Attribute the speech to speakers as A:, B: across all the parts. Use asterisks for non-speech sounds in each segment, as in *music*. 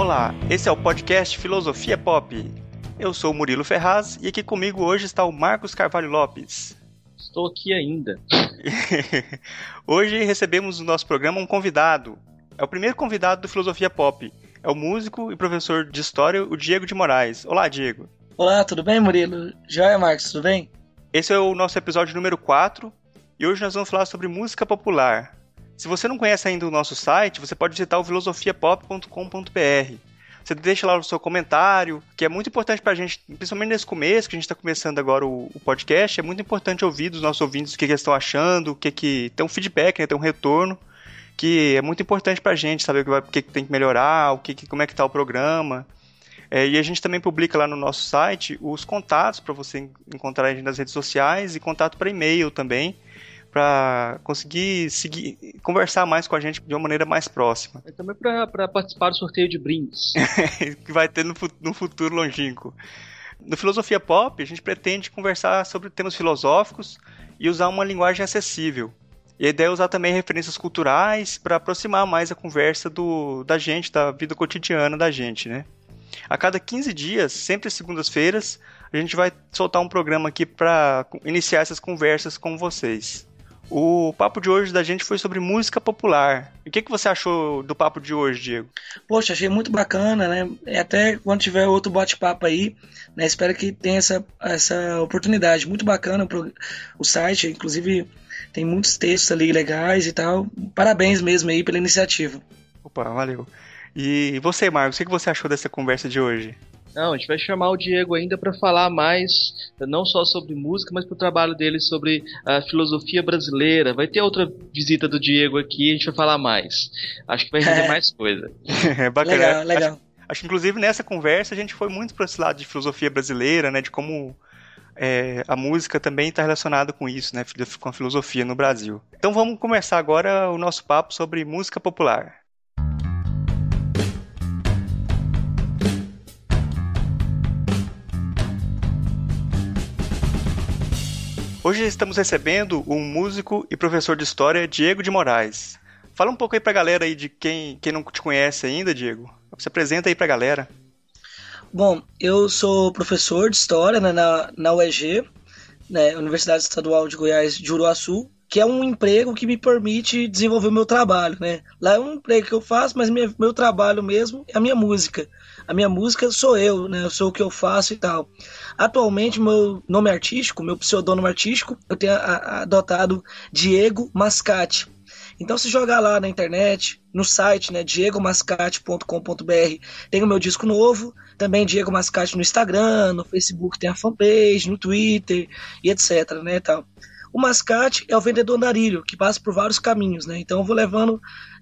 A: Olá, esse é o podcast Filosofia Pop. Eu sou o Murilo Ferraz e aqui comigo hoje está o Marcos Carvalho Lopes.
B: Estou aqui ainda. *laughs*
A: hoje recebemos no nosso programa um convidado. É o primeiro convidado do Filosofia Pop. É o músico e professor de história, o Diego de Moraes. Olá, Diego.
C: Olá, tudo bem, Murilo? Joia, Marcos, tudo bem?
A: Esse é o nosso episódio número 4 e hoje nós vamos falar sobre música popular. Se você não conhece ainda o nosso site, você pode visitar o filosofiapop.com.br. Você deixa lá o seu comentário, que é muito importante pra gente, principalmente nesse começo, que a gente está começando agora o, o, podcast, é muito importante ouvir dos nossos ouvintes o que, que eles estão achando, o que que. Tem um feedback, né, tem um retorno, que é muito importante pra gente saber o que, vai, o que, que tem que melhorar, o que, que como é que tá o programa. É, e a gente também publica lá no nosso site os contatos para você encontrar a gente nas redes sociais e contato para e-mail também para conseguir seguir, conversar mais com a gente de uma maneira mais próxima.
B: E também para participar do sorteio de brindes. *laughs*
A: que vai ter no, no futuro longínquo. No Filosofia Pop, a gente pretende conversar sobre temas filosóficos e usar uma linguagem acessível. E a ideia é usar também referências culturais para aproximar mais a conversa do, da gente, da vida cotidiana da gente, né? A cada 15 dias, sempre segundas-feiras, a gente vai soltar um programa aqui para iniciar essas conversas com vocês. O papo de hoje da gente foi sobre música popular. O que, que você achou do papo de hoje, Diego?
C: Poxa, achei muito bacana, né? Até quando tiver outro bate-papo aí, né? Espero que tenha essa, essa oportunidade. Muito bacana o, o site, inclusive tem muitos textos ali legais e tal. Parabéns mesmo aí pela iniciativa.
A: Opa, valeu. E você, Marcos, o que você achou dessa conversa de hoje?
B: Não, a gente vai chamar o Diego ainda para falar mais, não só sobre música, mas pro trabalho dele sobre a filosofia brasileira. Vai ter outra visita do Diego aqui, a gente vai falar mais. Acho que vai render é. mais coisa. *laughs*
A: É bacana. Legal, legal. Acho, acho, que inclusive nessa conversa a gente foi muito para esse lado de filosofia brasileira, né, de como é, a música também está relacionada com isso, né, com a filosofia no Brasil. Então vamos começar agora o nosso papo sobre música popular. Hoje estamos recebendo um músico e professor de história, Diego de Moraes. Fala um pouco aí pra galera aí de quem, quem não te conhece ainda, Diego. Se apresenta aí pra galera.
C: Bom, eu sou professor de história né, na, na UEG, né, Universidade Estadual de Goiás de Uruaçu, que é um emprego que me permite desenvolver o meu trabalho, né? Lá é um emprego que eu faço, mas minha, meu trabalho mesmo é a minha música. A minha música sou eu, né? Eu sou o que eu faço e tal. Atualmente, meu nome artístico, meu pseudônimo artístico, eu tenho adotado Diego Mascate. Então, se jogar lá na internet, no site, né, diegomascate.com.br, tem o meu disco novo, também Diego Mascate no Instagram, no Facebook tem a fanpage, no Twitter e etc, né, tal. O mascate é o vendedor andarilho, que passa por vários caminhos, né? Então eu vou levando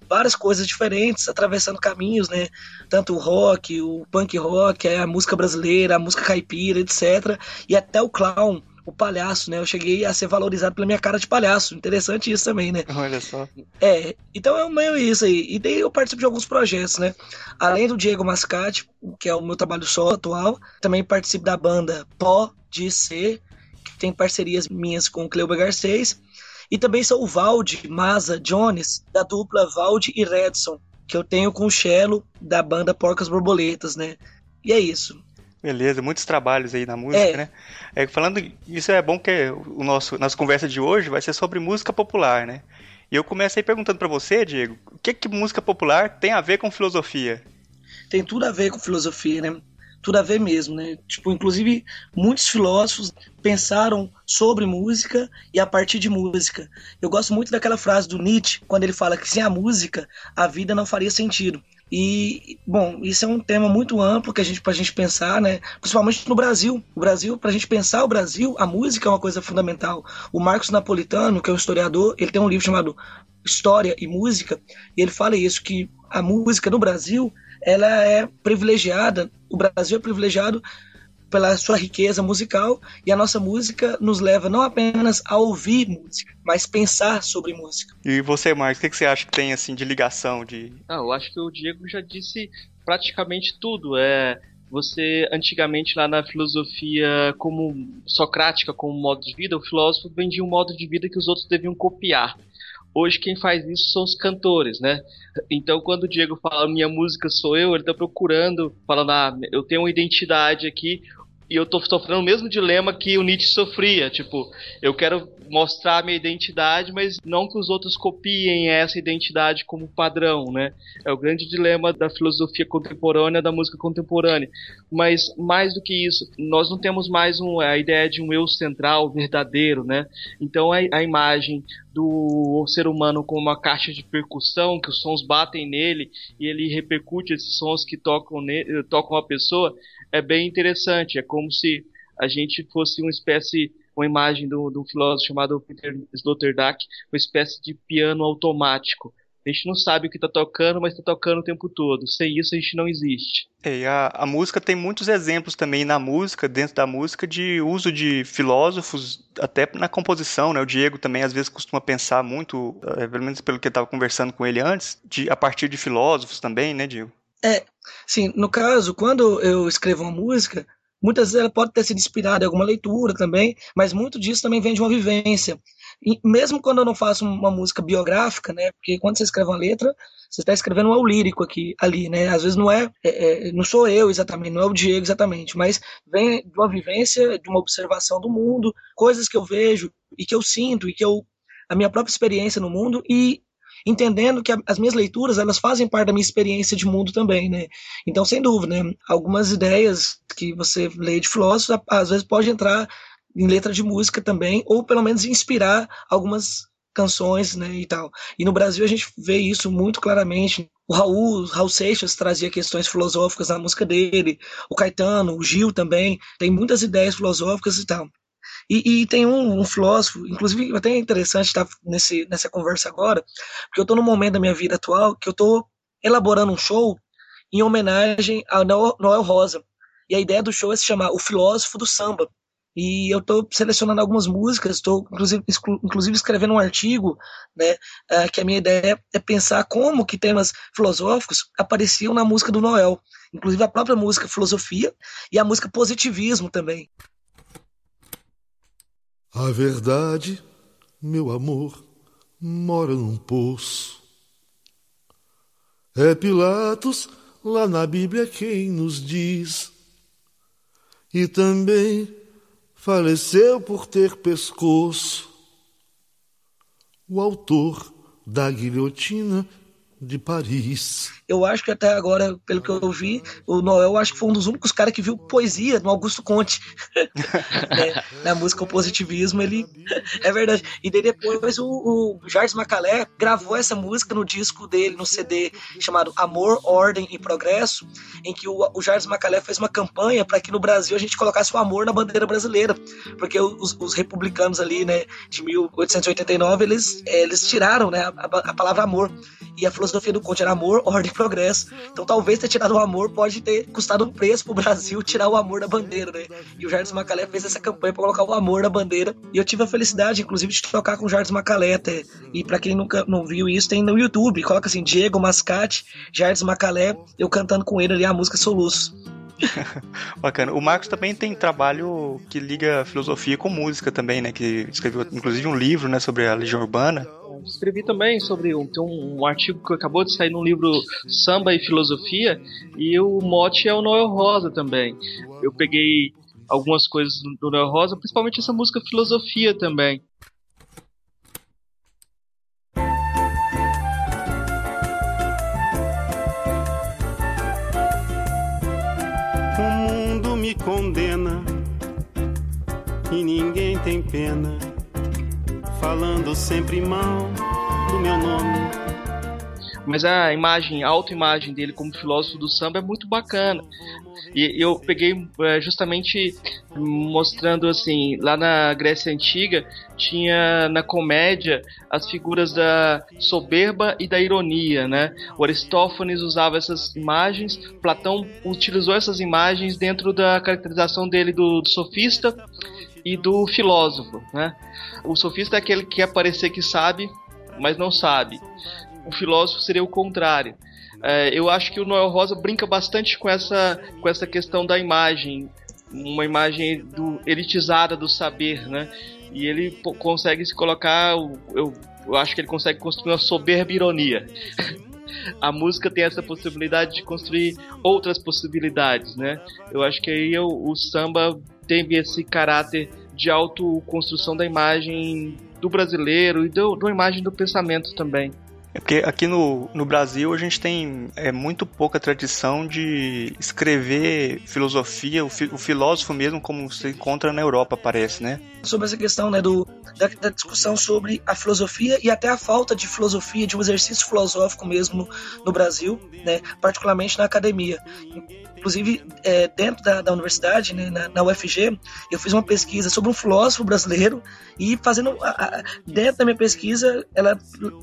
C: várias coisas diferentes, atravessando caminhos, né? Tanto o rock, o punk rock, a música brasileira, a música caipira, etc. E até o clown, o palhaço, né? Eu cheguei a ser valorizado pela minha cara de palhaço. Interessante isso também, né?
A: Olha só.
C: É, então é meio isso aí. E daí eu participo de alguns projetos, né? Além do Diego Mascate, que é o meu trabalho solo atual, também participo da banda Pó de Ser, tem parcerias minhas com o Cleuber Garcês. E também sou o Valde Maza Jones, da dupla Valde e Redson, que eu tenho com o Cello da banda Porcas Borboletas, né? E é isso.
A: Beleza, muitos trabalhos aí na música, é. né? É, falando isso é bom que o nosso nossa conversa de hoje vai ser sobre música popular, né? E eu começo aí perguntando para você, Diego, o que que música popular tem a ver com filosofia?
C: Tem tudo a ver com filosofia, né? Tudo a ver mesmo, né? Tipo, inclusive muitos filósofos pensaram sobre música e a partir de música. Eu gosto muito daquela frase do Nietzsche, quando ele fala que sem a música a vida não faria sentido. E, bom, isso é um tema muito amplo que a gente, pra gente pensar, né? Principalmente no Brasil. O Brasil, pra gente pensar o Brasil, a música é uma coisa fundamental. O Marcos Napolitano, que é um historiador, ele tem um livro chamado História e Música, e ele fala isso, que a música no Brasil ela é privilegiada, o Brasil é privilegiado pela sua riqueza musical e a nossa música nos leva não apenas a ouvir música, mas pensar sobre música.
A: E você, Marcos, o que você acha que tem assim de ligação de?
B: Ah, eu acho que o Diego já disse praticamente tudo. É você antigamente lá na filosofia como socrática como modo de vida, o filósofo vendia um modo de vida que os outros deviam copiar. Hoje quem faz isso são os cantores, né? Então quando o Diego fala minha música sou eu, ele está procurando, falando, ah, eu tenho uma identidade aqui, e eu tô sofrendo o mesmo dilema que o Nietzsche sofria. Tipo, eu quero mostrar minha identidade, mas não que os outros copiem essa identidade como padrão, né? É o grande dilema da filosofia contemporânea, da música contemporânea. Mas mais do que isso, nós não temos mais um, a ideia de um eu central, verdadeiro, né? Então a, a imagem do ser humano como uma caixa de percussão, que os sons batem nele e ele repercute esses sons que tocam, ne, tocam a pessoa, é bem interessante. É como se a gente fosse uma espécie, uma imagem de um filósofo chamado Peter Sloterdijk, uma espécie de piano automático. A gente não sabe o que está tocando, mas está tocando o tempo todo. Sem isso, a gente não existe.
A: É, a, a, música tem muitos exemplos também na música, dentro da música, de uso de filósofos, até na composição, né? O Diego também às vezes costuma pensar muito, é, pelo menos pelo que eu estava conversando com ele antes, de, a partir de filósofos também, né, Diego?
C: É, sim, no caso, quando eu escrevo uma música, muitas vezes ela pode ter sido inspirada em alguma leitura também, mas muito disso também vem de uma vivência. E mesmo quando eu não faço uma música biográfica, né, porque quando você escreve uma letra, você está escrevendo um eu lírico aqui, ali, né, às vezes não é, é, é, não sou eu exatamente, não é o Diego exatamente, mas vem de uma vivência, de uma observação do mundo, coisas que eu vejo e que eu sinto e que eu a minha própria experiência no mundo e entendendo que as minhas leituras elas fazem parte da minha experiência de mundo também, né? Então, sem dúvida, né? algumas ideias que você lê de filósofos às vezes pode entrar em letra de música também, ou pelo menos inspirar algumas canções, né, e tal. E no Brasil a gente vê isso muito claramente. O Raul, Raul Seixas trazia questões filosóficas na música dele, o Caetano, o Gil também, tem muitas ideias filosóficas e tal. E, e tem um, um, filósofo, inclusive até é interessante estar nesse, nessa conversa agora, porque eu estou num momento da minha vida atual que eu estou elaborando um show em homenagem a Noel Rosa. E a ideia do show é se chamar O Filósofo do Samba. E eu estou selecionando algumas músicas, estou inclusive, inclusive, escrevendo um artigo, né, uh, que a minha ideia é pensar como que temas filosóficos apareciam na música do Noel, inclusive a própria música Filosofia e a música Positivismo também.
D: A verdade, meu amor, mora num poço. É Pilatos lá na Bíblia quem nos diz. E também faleceu por ter pescoço. O autor da guilhotina de Paris.
C: Eu acho que até agora, pelo que eu vi, o Noel acho que foi um dos únicos caras que viu poesia no Augusto Conte. *laughs* né? Na música O Positivismo, ele. *laughs* é verdade. E daí depois o, o Jardim Macalé gravou essa música no disco dele, no CD chamado Amor, Ordem e Progresso, em que o, o Jardim Macalé fez uma campanha para que no Brasil a gente colocasse o amor na bandeira brasileira. Porque os, os republicanos ali, né, de 1889, eles, eles tiraram né, a, a palavra amor. E a filosofia do Conte era amor, ordem e progresso. Então talvez ter tirado o amor pode ter custado um preço pro Brasil tirar o amor da bandeira, né? E o Jardim Macalé fez essa campanha para colocar o amor na bandeira. E eu tive a felicidade, inclusive, de tocar com o Jardim Macalé até. E para quem nunca não viu isso, tem no YouTube. Coloca assim, Diego Mascate, Jardim Macalé, eu cantando com ele ali a música Soluços. *laughs*
A: Bacana. O Marcos também tem trabalho que liga filosofia com música também, né? Que escreveu inclusive um livro, né, sobre a Legião Urbana.
B: Escrevi também sobre um, um, um artigo que acabou de sair no livro Samba e Filosofia e o mote é o Noel Rosa também. Eu peguei algumas coisas do Noel Rosa, principalmente essa música Filosofia também.
E: E ninguém tem pena, falando sempre mal do meu nome.
B: Mas a imagem, a autoimagem dele como filósofo do samba é muito bacana. E eu peguei é, justamente mostrando assim, lá na Grécia Antiga tinha na comédia as figuras da soberba e da ironia, né? O Aristófanes usava essas imagens, Platão utilizou essas imagens dentro da caracterização dele do, do sofista e do filósofo, né? O sofista é aquele que quer parecer que sabe, mas não sabe. O filósofo seria o contrário. É, eu acho que o Noel Rosa brinca bastante com essa, com essa questão da imagem, uma imagem do, elitizada do saber, né? E ele consegue se colocar, eu, eu acho que ele consegue construir uma soberba ironia. *laughs* a música tem essa possibilidade de construir outras possibilidades, né? Eu acho que aí o, o samba tem esse caráter de autoconstrução da imagem do brasileiro e do, da imagem do pensamento também.
A: É porque aqui no, no Brasil a gente tem é, muito pouca tradição de escrever filosofia, o, fi, o filósofo mesmo, como se encontra na Europa, parece, né?
C: Sobre essa questão né, do, da, da, discussão sobre a filosofia e até a falta de filosofia, de um exercício filosófico mesmo no, no Brasil, né, particularmente na academia. Inclusive, é, dentro da, da universidade, né, na, na, UFG, eu fiz uma pesquisa sobre um filósofo brasileiro e fazendo. A, a, dentro da minha pesquisa, ela,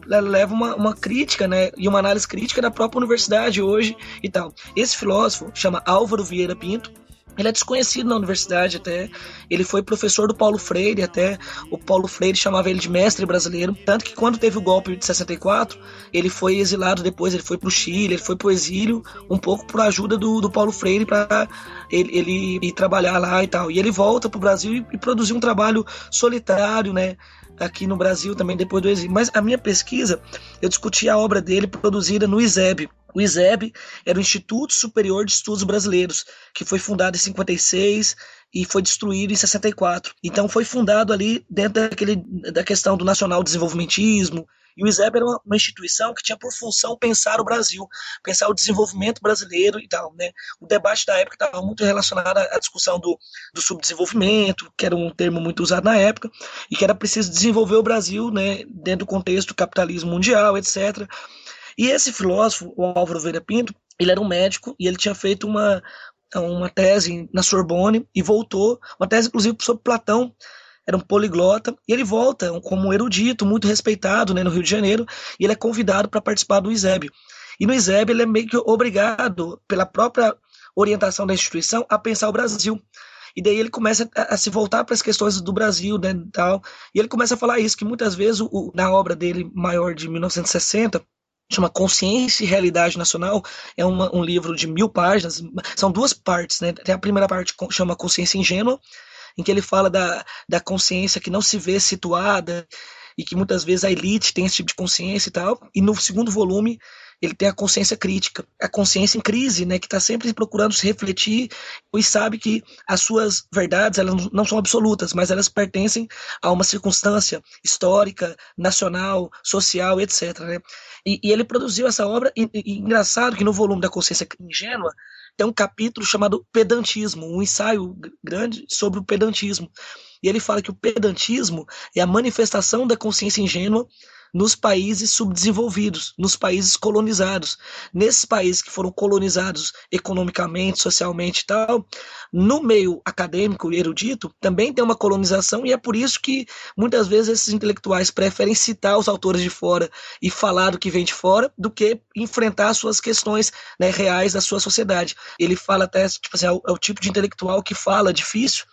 C: ela leva uma, uma, crítica né, e uma análise crítica da própria universidade hoje e tal. Esse filósofo chama Álvaro Vieira Pinto ele é desconhecido na universidade até. Ele foi professor do Paulo Freire até. O Paulo Freire chamava ele de mestre brasileiro. Tanto que quando teve o golpe de 64, ele foi exilado depois. Ele foi para o Chile, ele foi para o exílio, um pouco por ajuda do, do Paulo Freire para ele, ele ir trabalhar lá e tal. E ele volta para o Brasil e, e produziu um trabalho solitário, né? Aqui no Brasil também depois do exílio. Mas a minha pesquisa, eu discuti a obra dele produzida no ISEB, o ISEB era o Instituto Superior de Estudos Brasileiros, que foi fundado em 56 e foi destruído em 64. Então foi fundado ali dentro daquele, da questão do nacional desenvolvimentismo, e o ISEB era uma, instituição que tinha por função pensar o Brasil, pensar o desenvolvimento brasileiro e tal. Né? O debate da época estava muito relacionado à discussão do, do subdesenvolvimento, que era um termo muito usado na época, e que era preciso desenvolver o Brasil né, dentro do contexto do capitalismo mundial, etc. E esse filósofo, o Álvaro Vieira Pinto, ele era um médico e ele tinha feito uma, uma tese na Sorbonne e voltou, uma tese inclusive sobre Platão, era um poliglota, e ele volta como um erudito, muito respeitado né, no Rio de Janeiro, e ele é convidado para participar do ISEB. E no ISEB ele é meio que obrigado, pela própria orientação da instituição, a pensar o Brasil. E daí ele começa a, a se voltar para as questões do Brasil, né, tal. E ele começa a falar isso, que muitas vezes o, na obra dele maior de 1960, chama Consciência e Realidade Nacional, é uma, um livro de mil páginas, são duas partes, né? Tem a primeira parte chama Consciência Ingênua, em que ele fala da, da consciência que não se vê situada e que muitas vezes a elite tem esse tipo de consciência e tal. E no segundo volume ele tem a consciência crítica, a consciência em crise, né, que está sempre procurando se refletir e sabe que as suas verdades elas não são absolutas, mas elas pertencem a uma circunstância histórica, nacional, social, etc. Né? E, e ele produziu essa obra, e, e, engraçado que no volume da consciência ingênua tem um capítulo chamado Pedantismo, um ensaio grande sobre o pedantismo. E ele fala que o pedantismo é a manifestação da consciência ingênua nos países subdesenvolvidos, nos países colonizados. Nesses países que foram colonizados economicamente, socialmente e tal, no meio acadêmico e erudito, também tem uma colonização e é por isso que muitas vezes esses intelectuais preferem citar os autores de fora e falar do que vem de fora do que enfrentar suas questões né, reais da sua sociedade. Ele fala até, tipo assim, é o, é o tipo de intelectual que fala difícil,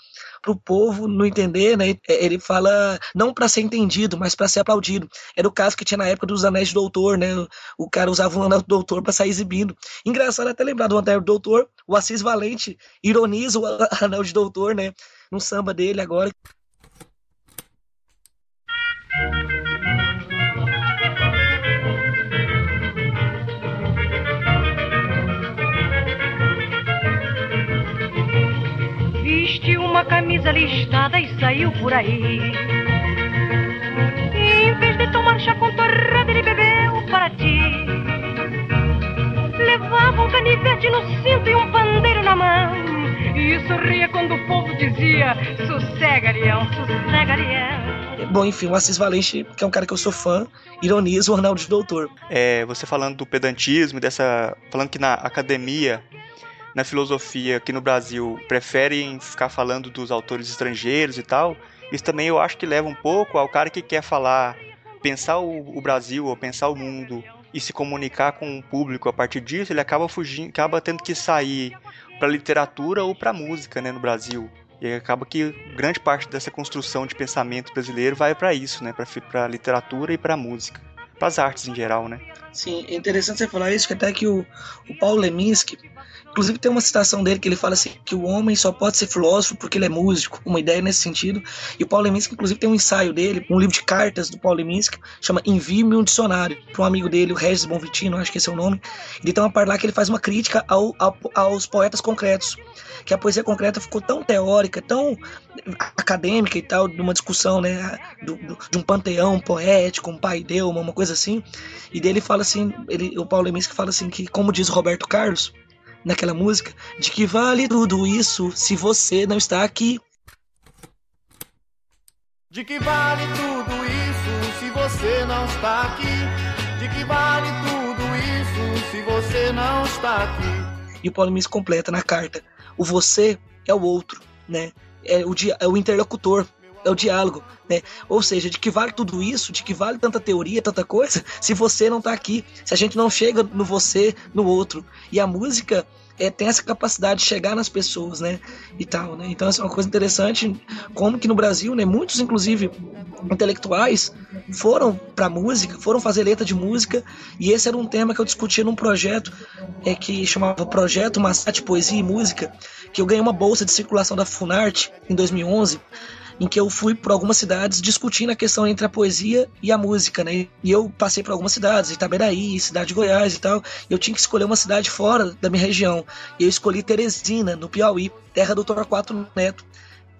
C: para o povo não entender, né? É, ele fala não para ser entendido, mas para ser aplaudido. Era o caso que tinha na época dos Anéis do Doutor, né? O cara usava o Anel do Doutor para sair exibindo. Engraçado até lembrar do Anel do Doutor, o Assis Valente ironiza o *laughs* Anel de Doutor, né? No samba dele agora.
F: Camisa listada e saiu por aí. E em vez de tomar chá com torrada, ele bebeu para ti. Levava um canivete no cinto e um pandeiro na mão. E sorria quando o povo dizia: sossega, leão, sossega, leão.
C: Bom, enfim, o Assis Valente, que é um cara que eu sou fã, ironiza o Arnaldo de Doutor.
A: É, você falando do pedantismo, dessa. falando que na academia na filosofia aqui no Brasil preferem ficar falando dos autores estrangeiros e tal, isso também eu acho que leva um pouco ao cara que quer falar, pensar o, o Brasil ou pensar o mundo e se comunicar com o público a partir disso, ele acaba fugindo, acaba tendo que sair para literatura ou para música, né, no Brasil. E acaba que grande parte dessa construção de pensamento brasileiro vai para isso, né, para literatura e para música, para as artes em geral, né?
C: Sim, é interessante você falar isso, que até que o, o Paulo Leminski, Inclusive tem uma citação dele que ele fala assim que o homem só pode ser filósofo porque ele é músico, uma ideia nesse sentido. E o Paulo Leminski, inclusive, tem um ensaio dele, um livro de cartas do Paulo Leminski, chama Envie-me um dicionário, para um amigo dele, o Regis Bonvitino, acho que esse é o nome. Ele tem uma parte lá que ele faz uma crítica ao, ao, aos poetas concretos, que a poesia concreta ficou tão teórica, tão acadêmica e tal, de uma discussão, né, do, do, de um panteão poético, um pai deu, uma, uma coisa assim. E dele fala assim, ele, o Paulo Leminski fala assim que, como diz Roberto Carlos, naquela música, de que vale tudo isso se você não está aqui.
G: De que vale tudo isso se você não está aqui? De que vale tudo isso se você não está aqui?
C: E o Paulo Leminski completa na carta: o você é o outro, né? É o, é o interlocutor, é o diálogo, né? Ou seja, de que vale tudo isso, de que vale tanta teoria, tanta coisa, *laughs* se você não tá aqui, se a gente não chega no você, no outro. E a música é, tem essa capacidade de chegar nas pessoas, né? E tal, né? Então, essa é uma coisa interessante, como que no Brasil, né? Muitos, inclusive, intelectuais foram pra música, foram fazer letra de música, e esse era um tema que eu discutia num projeto é, que chamava Projeto Massate Poesia e Música, que eu ganhei uma bolsa de circulação da Funarte em 2011, em que eu fui por algumas cidades discutindo a questão entre a poesia e a música, né? E eu passei por algumas cidades, Itaberaí, cidade de Goiás e tal. E eu tinha que escolher uma cidade fora da minha região. E eu escolhi Teresina, no Piauí, terra do Torquato Neto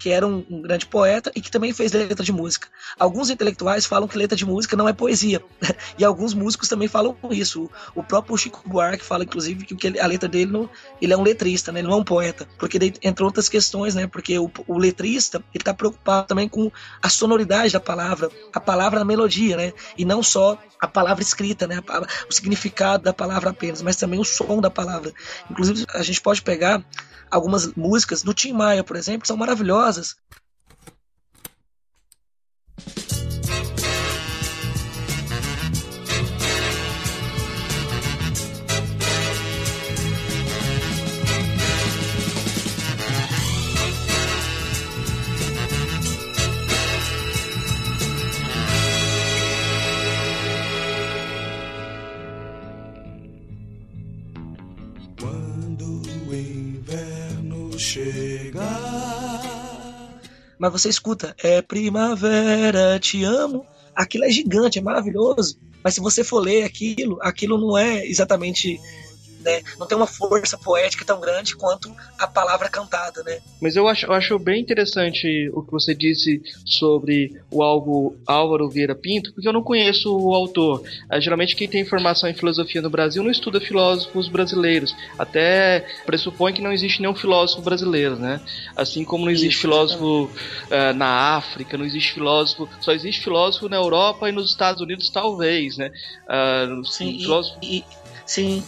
C: que era um, um, grande poeta e que também fez letra de música. Alguns intelectuais falam que letra de música não é poesia, *laughs* e alguns músicos também falam isso. O próprio Chico Buarque fala, inclusive, que a letra dele não, ele é um letrista, né? ele não é um poeta, porque daí, outras questões, né? porque o, o letrista ele está preocupado também com a sonoridade da palavra, a palavra na melodia, né? e não só a palavra escrita, né? o significado da palavra apenas, mas também o som da palavra. Inclusive, a gente pode pegar algumas músicas do Tim Maia, por exemplo, que são maravilhosas. houses. Mas você escuta, é primavera, te amo. Aquilo é gigante, é maravilhoso. Mas se você for ler aquilo, aquilo não é exatamente né? Não tem uma força poética tão grande quanto a palavra cantada, né?
B: Mas eu acho, eu acho bem interessante o que você disse sobre o Alvo, Álvaro Vieira Pinto, porque eu não conheço o autor. Uh, geralmente quem tem formação em filosofia no Brasil não estuda filósofos brasileiros. Até pressupõe que não existe nenhum filósofo brasileiro, né? Assim como não existe Isso, filósofo uh, na África, não existe filósofo, só existe filósofo na Europa e nos Estados Unidos talvez, né? Uh,
C: sim, filósofo... e, e, sim,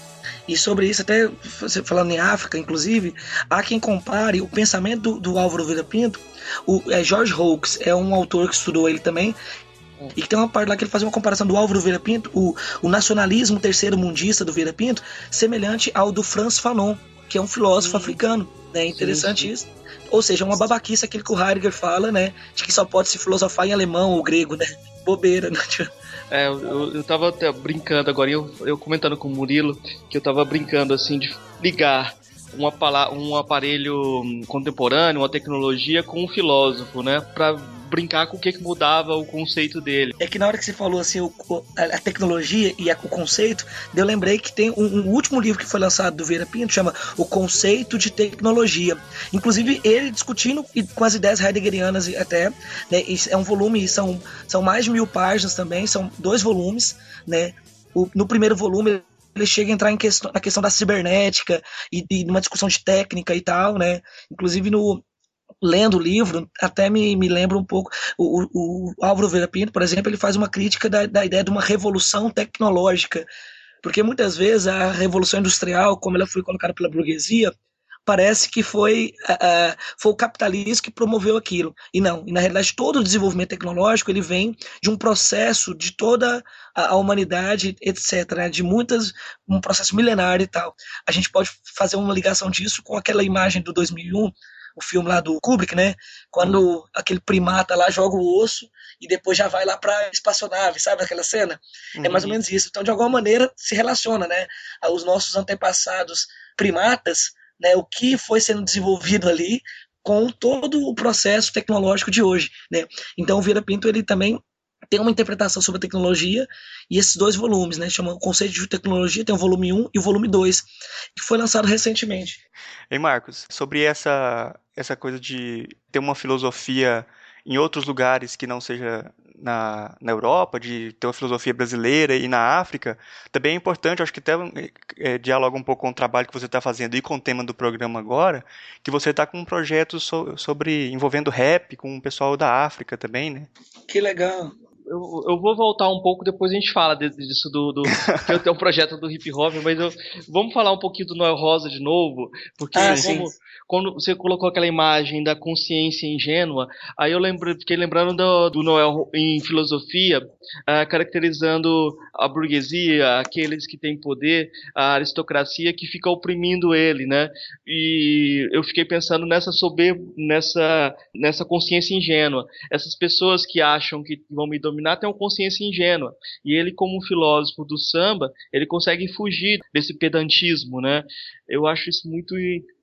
C: e sobre isso, até falando em África, inclusive, há quem compare o pensamento do, do Álvaro Vieira Pinto. O é, George Hawkes é um autor que estudou ele também. E que tem uma parte lá que ele faz uma comparação do Álvaro Vieira Pinto, o, o nacionalismo terceiro mundista do Vieira Pinto, semelhante ao do Franz Fanon, que é um filósofo africano. É né? interessante sim, sim. isso. Ou seja, uma babaquice aquilo que o Heidegger fala, né? De que só pode se filosofar em alemão ou grego, né? Bobeira, né?
B: É, eu, eu tava até brincando agora, eu, eu comentando com o Murilo, que eu tava brincando assim de ligar uma, um aparelho contemporâneo, uma tecnologia com um filósofo, né? Brincar com o que, que mudava o conceito dele.
C: É que na hora que você falou assim, o, a tecnologia e a, o conceito, eu lembrei que tem um, um, último livro que foi lançado do Vieira Pinto, chama O Conceito de Tecnologia. Inclusive, ele discutindo com as ideias heideggerianas até, né, é um volume, são, são mais de mil páginas também, são dois volumes, né? O, no primeiro volume ele chega a entrar em questão, na questão da cibernética e, e numa discussão de técnica e tal, né? Inclusive no, lendo o livro, até me, me lembra um pouco. O, o, Álvaro Vera Pinto, por exemplo, ele faz uma crítica da, da ideia de uma revolução tecnológica. Porque muitas vezes a revolução industrial, como ela foi colocada pela burguesia, parece que foi, uh, foi o capitalismo que promoveu aquilo. E não, e na realidade todo o desenvolvimento tecnológico ele vem de um processo de toda a, a humanidade, etc., né? de muitas, um processo milenário e tal. A gente pode fazer uma ligação disso com aquela imagem do 2001, o filme lá do Kubrick, né? Quando aquele primata lá joga o osso e depois já vai lá pra espaçonave, sabe aquela cena? Uhum. É mais ou uhum. menos isso. Então, de alguma maneira, se relaciona, né? Os nossos antepassados primatas, né, o que foi sendo desenvolvido ali com todo o processo tecnológico de hoje, né? Então o Vieira Pinto ele também tem uma interpretação sobre a tecnologia e esses dois volumes, né? Chama o Conceito de Tecnologia, tem o volume 1 e o volume 2, que foi lançado recentemente.
A: Ei, Marcos, sobre essa, essa coisa de ter uma filosofia em outros lugares que não seja na, na Europa, de ter uma filosofia brasileira e na África, também é importante, acho que até é, dialoga um pouco com o trabalho que você está fazendo e com o tema do programa agora, que você está com um projeto so, sobre envolvendo rap com o pessoal da África também, né?
C: Que legal
B: eu, eu vou voltar um pouco, depois a gente fala disso do. do que eu tenho um projeto do hip hop, mas eu, vamos falar um pouquinho do Noel Rosa de novo, porque ah, como, quando você colocou aquela imagem da consciência ingênua, aí eu lembro, fiquei lembrando do, do Noel em filosofia, uh, caracterizando a burguesia, aqueles que têm poder, a aristocracia que fica oprimindo ele, né? E eu fiquei pensando nessa soberba, nessa, nessa consciência ingênua. Essas pessoas que acham que vão me dominar têm uma consciência ingênua. E ele, como filósofo do samba, ele consegue fugir desse pedantismo, né? Eu acho isso muito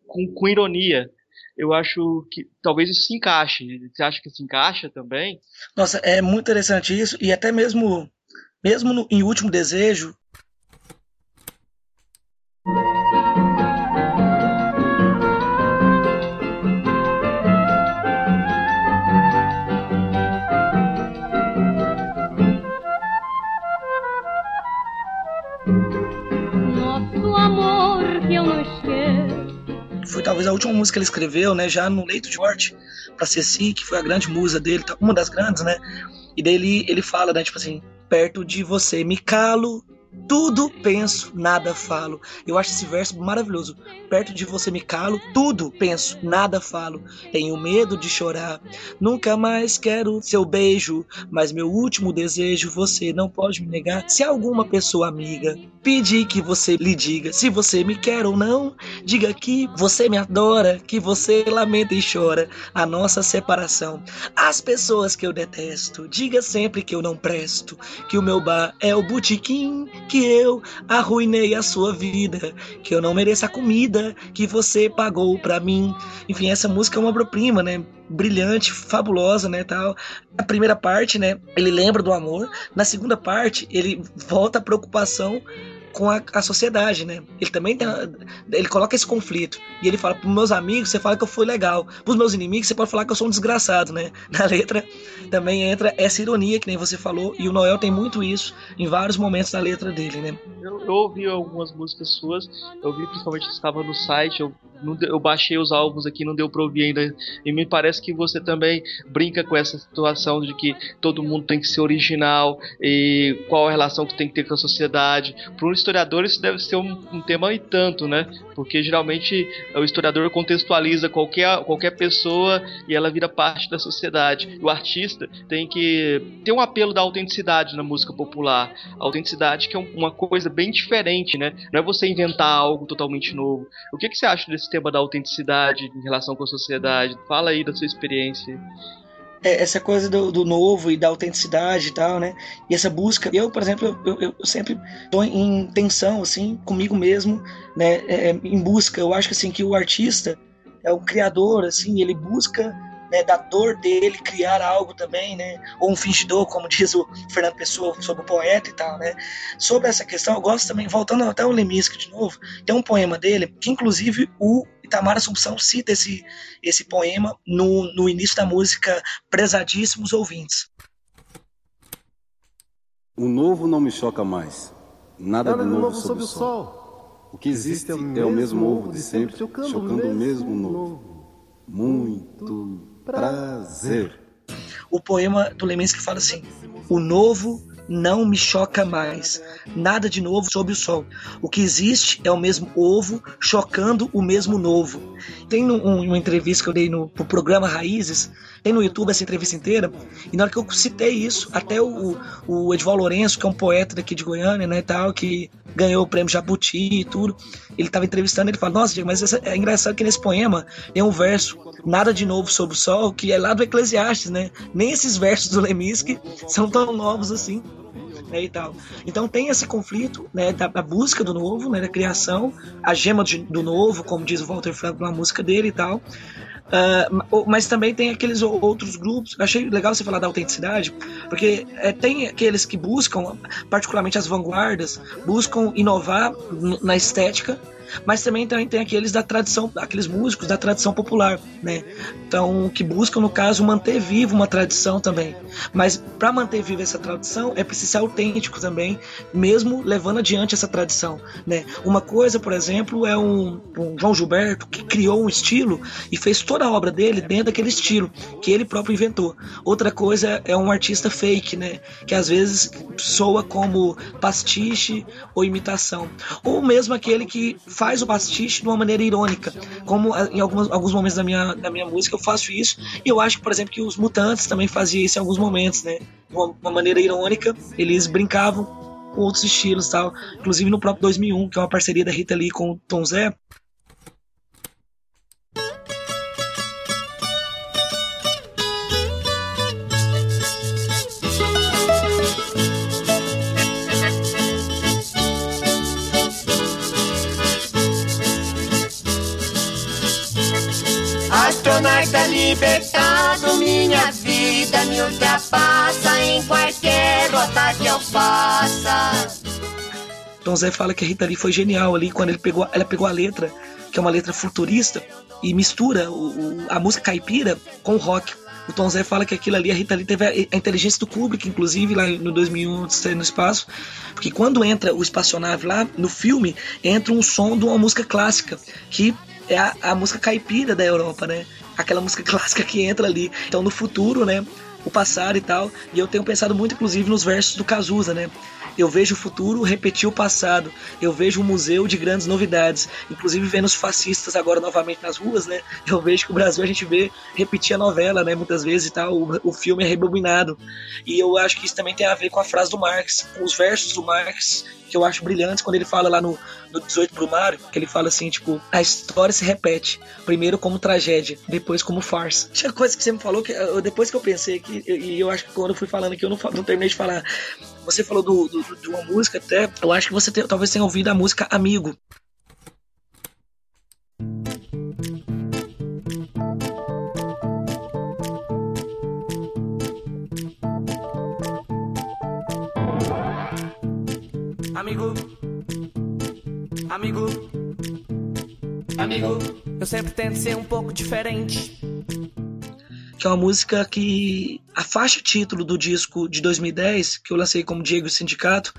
B: com, com ironia. Eu acho que talvez isso se encaixe. Você acha que se encaixa também?
C: Nossa, é muito interessante isso. E até mesmo, mesmo no, em Último Desejo, talvez a última música que ele escreveu, né, já no leito de morte, para Ceci, que foi a grande musa dele, uma das grandes, né? E daí ele, ele fala, né, tipo assim, perto de você me calo, tudo penso, nada falo. Eu acho esse verso maravilhoso. Perto de você me calo, tudo penso, nada falo. Tenho medo de chorar, nunca mais quero seu beijo, mas meu último desejo você não pode me negar. Se alguma pessoa amiga pedir que você lhe diga se você me quer ou não, diga que você me adora, que você lamenta e chora a nossa separação. As pessoas que eu detesto, diga sempre que eu não presto, que o meu bar é o botequim que eu arruinei a sua vida, que eu não mereço a comida que você pagou para mim. Enfim, essa música é uma obra-prima, né? Brilhante, fabulosa, né, tal. A primeira parte, né, ele lembra do amor. Na segunda parte, ele volta à preocupação com a, a sociedade, né? Ele também tem, ele coloca esse conflito e ele fala para meus amigos, você fala que eu fui legal, para os meus inimigos você pode falar que eu sou um desgraçado, né? *laughs* Na letra também entra essa ironia que nem você falou e o Noel tem muito isso em vários momentos da letra dele, né?
B: Eu, eu ouvi algumas músicas suas, eu ouvi principalmente que estava no site, eu, não, eu baixei os álbuns aqui, não deu para ouvir ainda e me parece que você também brinca com essa situação de que todo mundo tem que ser original e qual a relação que tem que ter com a sociedade. Para um historiador isso deve ser um, um, tema e tanto, né? Porque geralmente o historiador contextualiza qualquer, qualquer pessoa e ela vira parte da sociedade. O artista tem que ter um apelo da autenticidade na música popular. A autenticidade que é uma coisa bem diferente, né? Não é você inventar algo totalmente novo. O que, que você acha desse tema da autenticidade em relação com a sociedade? Fala aí da sua experiência
C: é, essa coisa do, do, novo e da autenticidade e tal, né? E essa busca, eu, por exemplo, eu, eu, eu sempre estou em tensão, assim, comigo mesmo, né? É, é, em busca. Eu acho assim, que o artista é o criador, assim, ele busca né, da dor dele criar algo também, né? Ou um fingidor, como diz o Fernando Pessoa sobre o poeta e tal, né? Sobre essa questão, eu gosto também, voltando até o Leminski de novo, tem um poema dele que inclusive o Itamar Assumpção cita esse, esse poema no, no início da música Prezadíssimos Ouvintes.
H: O novo não me choca mais. Nada, Nada de novo, novo sob o sol. sol. O que existe é o mesmo, é o mesmo ovo de sempre, chocando, chocando o mesmo novo. novo. Muito prazer.
C: O poema do Leminski fala assim: O novo não me choca mais. Nada de novo sob o sol. O que existe é o mesmo ovo chocando o mesmo novo. Tem um, uma entrevista que eu dei no pro programa Raízes, tem no YouTube essa entrevista inteira, e na hora que eu citei isso, até o, o Edval Lourenço, que é um poeta daqui de Goiânia, né, tal, que ganhou o prêmio Jabuti e tudo, ele estava entrevistando, ele fala, nossa, Diego, mas é engraçado que nesse poema tem um verso, nada de novo sob o sol, que é lá do Eclesiastes, né? Nem esses versos do Leminski são tão novos assim. Né, e tal. Então tem esse conflito, né, da, da busca do novo, né, da criação, a gema de, do novo, como diz o Walter Franco na música dele e tal. Uh, mas também tem aqueles outros grupos. Achei legal você falar da autenticidade, porque é, tem aqueles que buscam, particularmente as vanguardas, buscam inovar na estética mas também, também tem aqueles da tradição, aqueles músicos da tradição popular, né? Então, que buscam, no caso, manter vivo uma tradição também. Mas para manter viva essa tradição, é preciso ser autêntico também, mesmo levando adiante essa tradição, né? Uma coisa, por exemplo, é um, um João Gilberto que criou um estilo e fez toda a obra dele dentro daquele estilo que ele próprio inventou. Outra coisa é um artista fake, né? Que às vezes soa como pastiche ou imitação. Ou mesmo aquele que faz o pastiche de uma maneira irônica, como eh, em alguns, alguns momentos da minha, da minha música eu faço isso, e eu acho, por exemplo, que os Mutantes também faziam isso em alguns momentos, né? De uma, uma maneira irônica, eles brincavam com outros estilos tal, inclusive no próprio 2001, que é uma parceria da Rita Lee com o Tom Zé,
I: Astronauta libertado, minha vida me ultrapassa em qualquer rota que eu faça.
C: Tom Zé fala que a Rita Lee foi genial ali quando ele pegou, ela pegou a letra, que é uma letra futurista, e mistura o, o, a música caipira com o rock. O Tom Zé fala que aquilo ali, a Rita Lee teve a, a inteligência do Kubrick, inclusive, lá no 2001, no espaço, porque quando entra o espaçonave lá, no filme, entra um som de uma música clássica, que é a, a música caipira da Europa, né? aquela música *laughs* clássica que entra ali. Então, no futuro, né? O passado e tal. E eu tenho pensado muito, inclusive, nos versos do Cazuza, né? Eu vejo o futuro repetir o passado. Eu vejo um museu de grandes novidades. Inclusive vendo os fascistas agora novamente nas ruas, né? *laughs* Eu vejo que o Brasil a gente vê repetir a novela, né? Muitas vezes e tal. O, o filme é rebobinado. E eu acho que isso também tem a ver com a frase do Marx, com os versos do Marx que eu acho brilhantes quando ele fala lá no, no 18 Brumário, que ele fala assim, tipo, a história se repete, primeiro como tragédia, depois como farsa. Tinha coisa que você me falou que depois que eu pensei aqui, e eu, acho que quando eu fui falando aqui, eu não, não terminei de falar. Você falou do, do, de uma música até, eu acho que você te, talvez tenha ouvido a música. Amigo,
J: amigo, amigo, eu sempre tento ser um pouco diferente.
C: Que é uma música que a faixa título do disco de 2010, que eu lancei como Diego Sindicato,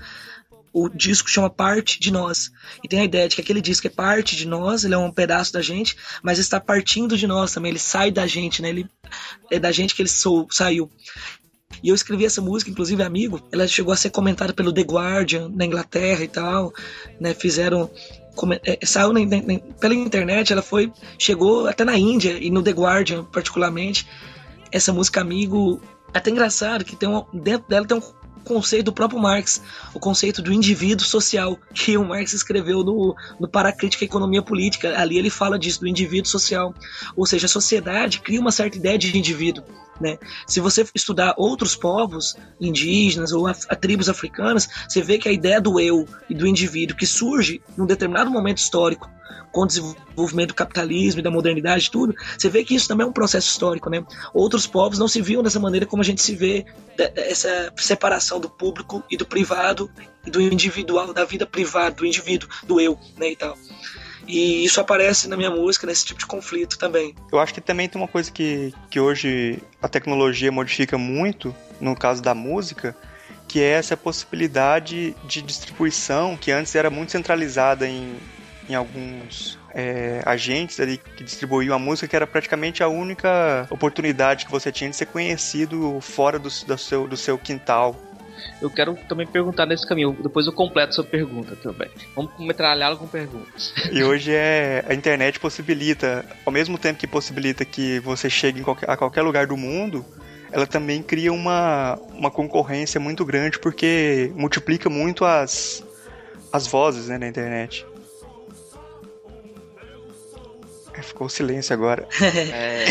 C: o disco chama Parte de Nós. E tem a ideia de que aquele disco é parte de nós, ele é um pedaço da gente, mas está partindo de nós também, ele sai da gente, né? Ele é da gente que ele sou, saiu. E eu escrevi essa música, inclusive amigo, ela chegou a ser comentada pelo The Guardian na Inglaterra e tal, né? Fizeram é, saiu na, na, pela internet, ela foi chegou até na Índia e no The Guardian particularmente. Essa música amigo, é até engraçado que tem um, dentro dela tem um conceito do próprio Marx, o conceito do indivíduo social, *laughs* que o Marx escreveu no, no Paracrítica Economia Política. Ali ele fala disso, do indivíduo social. Ou seja, a sociedade cria uma certa ideia de indivíduo. Né? Se você estudar outros povos indígenas ou a, a tribos africanas, você vê que a ideia do eu e do indivíduo que surge num determinado momento histórico com o desenvolvimento do capitalismo e da modernidade tudo, você vê que isso também é um processo histórico, né? Outros povos não se viam dessa maneira como a gente se vê essa separação do público e do privado e do individual, da vida privada, do indivíduo, do eu, né, e tal. E isso aparece na minha música, nesse tipo de conflito também.
A: Eu acho que também tem uma coisa que, que hoje a tecnologia modifica muito, no caso da música, que é essa possibilidade de distribuição que antes era muito centralizada em, em alguns é, agentes ali que distribuíam a música, que era praticamente a única oportunidade que você tinha de ser conhecido fora do, do, seu, do seu quintal
B: eu quero também perguntar nesse caminho. Depois eu completo sua pergunta também. Vamos metralhá-lo com perguntas.
A: E hoje é a internet possibilita, ao mesmo tempo que possibilita que você chegue qualquer, a qualquer lugar do mundo, ela também cria uma, uma concorrência muito grande porque multiplica muito as, as vozes né, na internet. Ficou silêncio agora. *laughs*
B: É,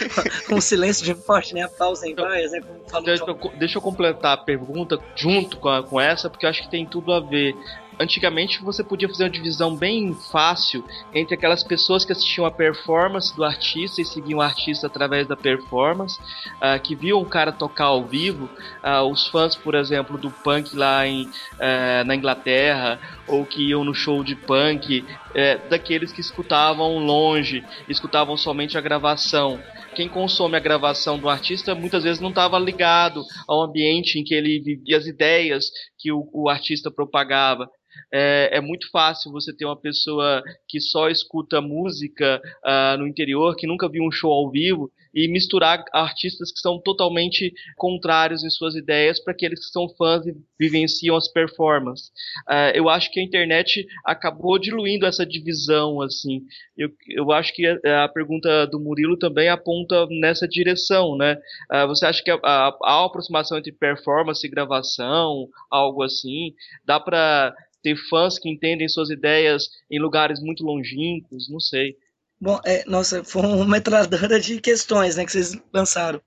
B: *laughs*
C: um silêncio de morte, né? A pausa em vaias, né? Como falou
B: deixa, eu, deixa eu completar a pergunta junto com, a- com essa, porque eu acho que tem tudo a ver. Antigamente você podia fazer uma divisão bem fácil entre aquelas pessoas que assistiam a performance do artista e seguiam o artista através da performance, ah, que viam o cara tocar ao vivo, ah, os fãs, por exemplo, do punk lá em, eh, na Inglaterra, ou que iam no show de punk, eh, daqueles que escutavam longe, escutavam somente a gravação. Quem consome a gravação do artista muitas vezes não estava ligado ao ambiente em que ele vivia, as ideias que o, o artista propagava. É, é muito fácil você ter uma pessoa que só escuta música ah, no interior, que nunca viu um show ao vivo, e misturar artistas que são totalmente contrários em suas ideias para aqueles que são fãs e vivenciam as performances. Ah, eu acho que a internet acabou diluindo essa divisão, assim. Eu, eu acho que a, a pergunta do Murilo também aponta nessa direção, né? Ah, você acha que a aproximação entre performance e gravação, algo assim, dá para ter fãs que entendem suas ideias em lugares muito longínquos? Não sei.
C: Bom, é, nossa, foi uma metralhadora de questões, né, que vocês lançaram.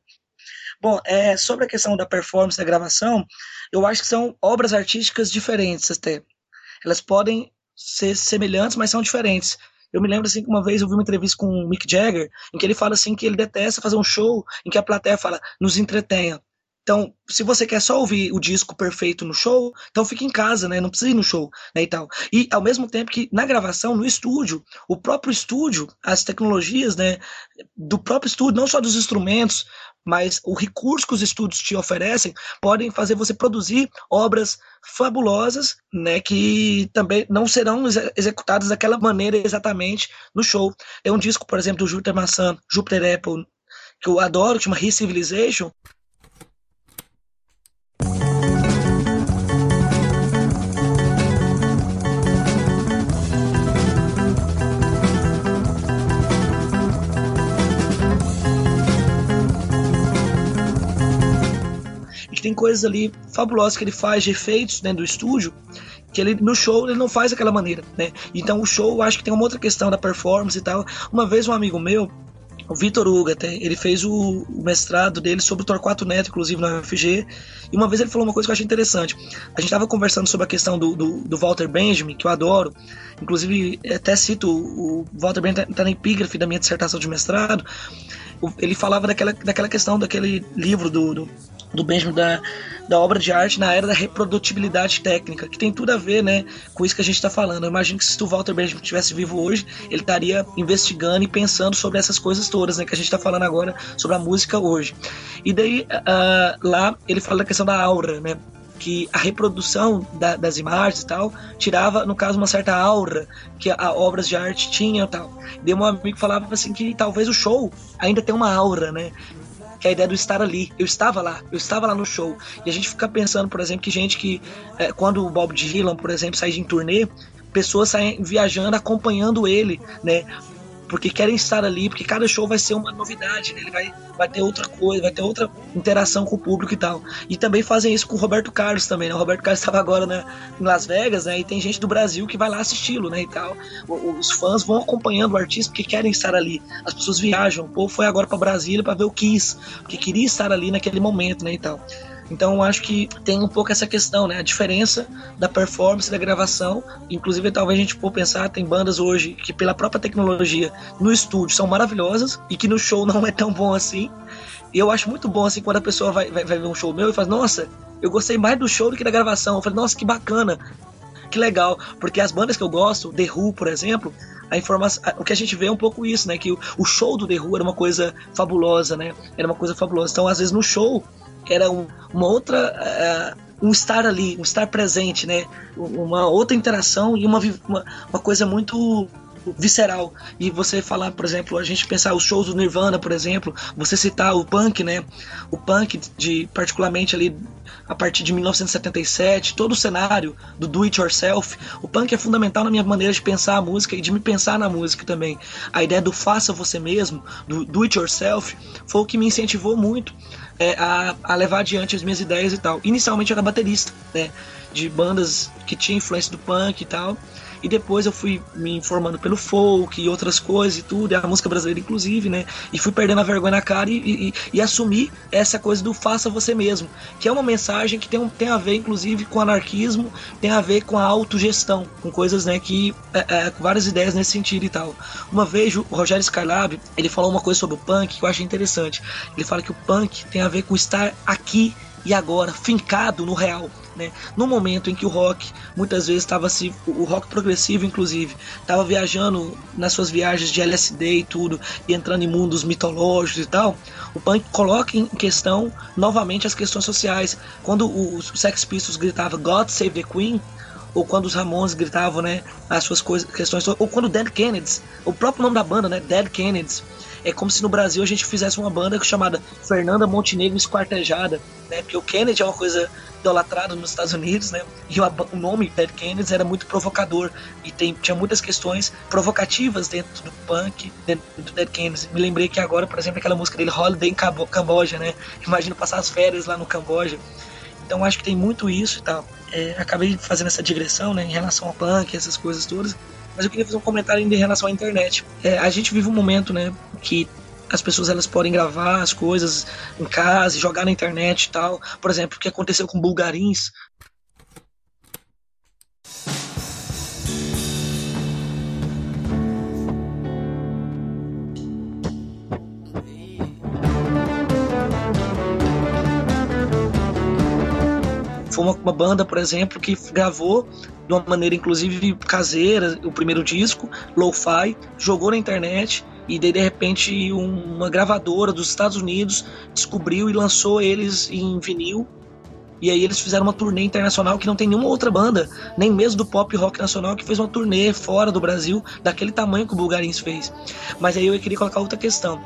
C: Bom, é, sobre a questão da performance, da gravação, eu acho que são obras artísticas diferentes até. Elas podem ser semelhantes, mas são diferentes. Eu me lembro assim que uma vez eu vi uma entrevista com o Mick Jagger, em que ele fala assim que ele detesta fazer um show em que a plateia fala, nos entretenha. Então, se você quer só ouvir o disco perfeito no show, então fique em casa, né? Não precisa ir no show, né, e tal. E ao mesmo tempo que na gravação, no estúdio, o próprio estúdio, as tecnologias, né, do próprio estúdio, não só dos instrumentos, mas o recurso que os estúdios te oferecem, podem fazer você produzir obras fabulosas, né, que também não serão exe- executadas daquela maneira exatamente no show. Tem um disco, por exemplo, do Júpiter Maçã, Júpiter Apple, que eu adoro, que chama Re-Civilization, que tem coisas ali fabulosas que ele faz de efeitos dentro do estúdio que ele no show ele não faz daquela maneira, né? Então o show eu acho que tem uma outra questão da performance e tal. Uma vez um amigo meu, o Vitor Hugo até, ele fez o, o mestrado dele sobre o Torquato Neto, inclusive na UFG, e uma vez ele falou uma coisa que eu achei interessante. A gente estava conversando sobre a questão do, do, do Walter Benjamin, que eu adoro, inclusive até cito o, Walter Benjamin tá, tá na epígrafe da minha dissertação de mestrado. Ele falava daquela, daquela questão daquele livro do, do, do Benjamin da, da obra de arte na era da reprodutibilidade técnica, que tem tudo a ver, né, com isso que a gente está falando. Eu imagino que se o Walter Benjamin estivesse vivo hoje, ele estaria investigando e pensando sobre essas coisas todas, né, que a gente está falando agora sobre a música hoje. E daí ah, lá ele fala da questão da aura, né, que a reprodução da- das imagens e tal tirava, no caso, uma certa aura que a, obras de arte tinham tal. Deu um amigo falava assim que talvez o show ainda tem uma aura, né? Que é a ideia do estar ali. Eu estava lá, eu estava lá no show. E a gente fica pensando, por exemplo, que gente que, é, quando o Bob Dylan, por exemplo, sai em turnê, pessoas saem viajando, acompanhando ele, né? Porque querem estar ali, porque cada show vai ser uma novidade, né? ele vai, vai ter outra coisa, vai ter outra interação com o público e tal. E também fazem isso com o Roberto Carlos também, né? O Roberto Carlos estava agora né, em Las Vegas, né? E tem gente do Brasil que vai lá assisti-lo, né? E tal. Os fãs vão acompanhando o artista porque querem estar ali. As pessoas viajam. O povo foi agora para Brasília para ver o Kiss, porque queria estar ali naquele momento, né? E tal. Então acho que tem um pouco essa questão, né? A diferença da performance da gravação. Inclusive, talvez a gente for pensar, tem bandas hoje que, pela própria tecnologia no estúdio, são maravilhosas e que no show não *laughs* é tão bom assim. E eu acho muito bom, assim, quando a pessoa vai, vai, vai ver um show meu e fala, nossa, eu gostei mais do show do que da gravação. Eu falei, nossa, que bacana, que legal. Porque as bandas que eu gosto, The Who, por exemplo, a informação, o que a gente vê é um pouco isso, né? Que o, o show do The Who era uma coisa fabulosa, né? Era uma coisa fabulosa. Então, às vezes, no show, era um- uma outra. eh, um estar ali, um estar presente, né? Uma outra interação e uma, uma, uma coisa muito visceral. E você falar, por exemplo, a gente pensar os shows do Nirvana, por exemplo, você citar o punk, né? O punk de particularmente ali a partir de 1977, todo o cenário do do it yourself, o punk é fundamental na minha maneira de pensar a música e de me pensar na música também. A ideia do faça você mesmo, do do it yourself, foi o que me incentivou muito é, a, a levar adiante as minhas ideias e tal. Inicialmente eu era baterista, né? De bandas que tinha influência do punk e tal. E depois eu fui me informando pelo folk e outras coisas e tudo, a música brasileira inclusive, né? E fui perdendo a vergonha na cara e, e, e assumi essa coisa do faça você mesmo, que é uma mensagem que tem, tem a ver inclusive com anarquismo, tem a ver com a autogestão, com coisas, né, que é, é, várias ideias nesse sentido e tal. Uma vez o Rogério Skylab, ele falou uma coisa sobre o punk que eu achei interessante. Ele fala que o punk tem a ver com estar aqui e agora, fincado no real. Né? No momento em que o rock muitas vezes estava se o rock progressivo inclusive estava viajando nas suas viagens de LSD e tudo e entrando em mundos mitológicos e tal, o punk coloca em questão novamente as questões sociais. Quando os Sex Pistols gritavam God Save the Queen, ou quando os Ramones gritavam, né, as suas coisas, questões, ou quando Dead Kennedys, o próprio nome da banda, né, Dead Kennedys, é como se no Brasil a gente fizesse uma banda chamada Fernanda Montenegro Esquartejada, né? Porque o Kennedy é uma coisa idolatrada nos Estados Unidos, né? E o, nome Dead Kennedys era muito provocador e tem, tinha muitas questões provocativas dentro do punk, dentro do Dead Kennedys. Me lembrei que agora, por exemplo, aquela música dele Holiday em Camboja, né? Imagina passar as férias lá no Camboja. Então acho que tem muito isso e tal. É, acabei fazendo essa digressão, né, em relação ao punk, essas coisas todas. Mas eu queria fazer um comentário em relação à internet. É, a gente vive um momento, né, que as pessoas elas podem gravar as coisas em casa, jogar na internet e tal. Por exemplo, o que aconteceu com Bulgarins, Foi uma, uma, banda, por exemplo, que gravou de uma maneira, inclusive, caseira o primeiro disco, lo-fi, jogou na internet e daí, de repente, uma gravadora dos Estados Unidos descobriu e lançou eles em vinil. E aí eles fizeram uma turnê internacional que não tem nenhuma outra banda, nem mesmo do pop rock nacional, que fez uma turnê fora do Brasil, daquele tamanho que o Bulgarins fez. Mas aí eu queria colocar outra questão.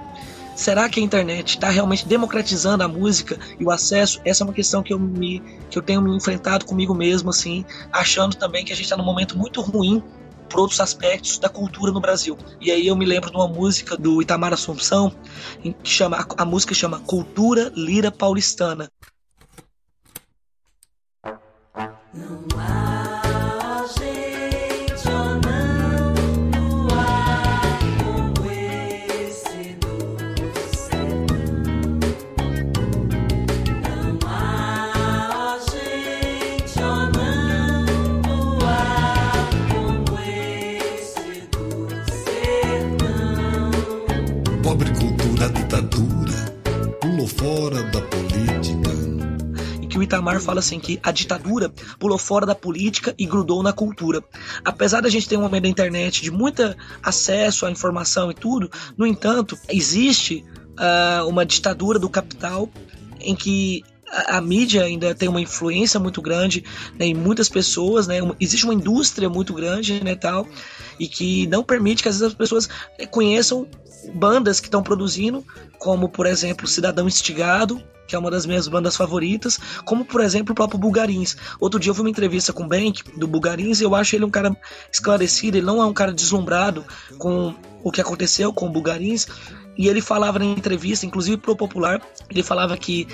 C: Será que a internet está realmente democratizando a música e o acesso? Essa é uma questão que eu, me, que eu tenho me enfrentado comigo mesmo, assim, achando também que a gente está num momento muito ruim por outros aspectos da cultura no Brasil. E aí eu me lembro de uma música do Itamar Assunção, que chama, a música chama Cultura Lira Paulistana. Itamar fala assim que a ditadura pulou fora da política e grudou na cultura. Apesar da gente ter um momento da internet de muito acesso à informação e tudo, no entanto, existe uh, uma ditadura do capital em que a, mídia ainda tem uma influência muito grande né, em muitas pessoas, né? existe uma indústria muito grande, né, tal, e que não permite que às vezes as pessoas conheçam bandas que estão produzindo, como por exemplo Cidadão Instigado, que é uma das minhas bandas favoritas, como por exemplo o próprio Bulgarins. Outro dia eu vi uma entrevista com o Bank do Bulgarins e eu acho ele um cara esclarecido, ele não é um cara deslumbrado com o que aconteceu com o Bulgarins. E ele falava na entrevista, inclusive pro Popular, ele falava que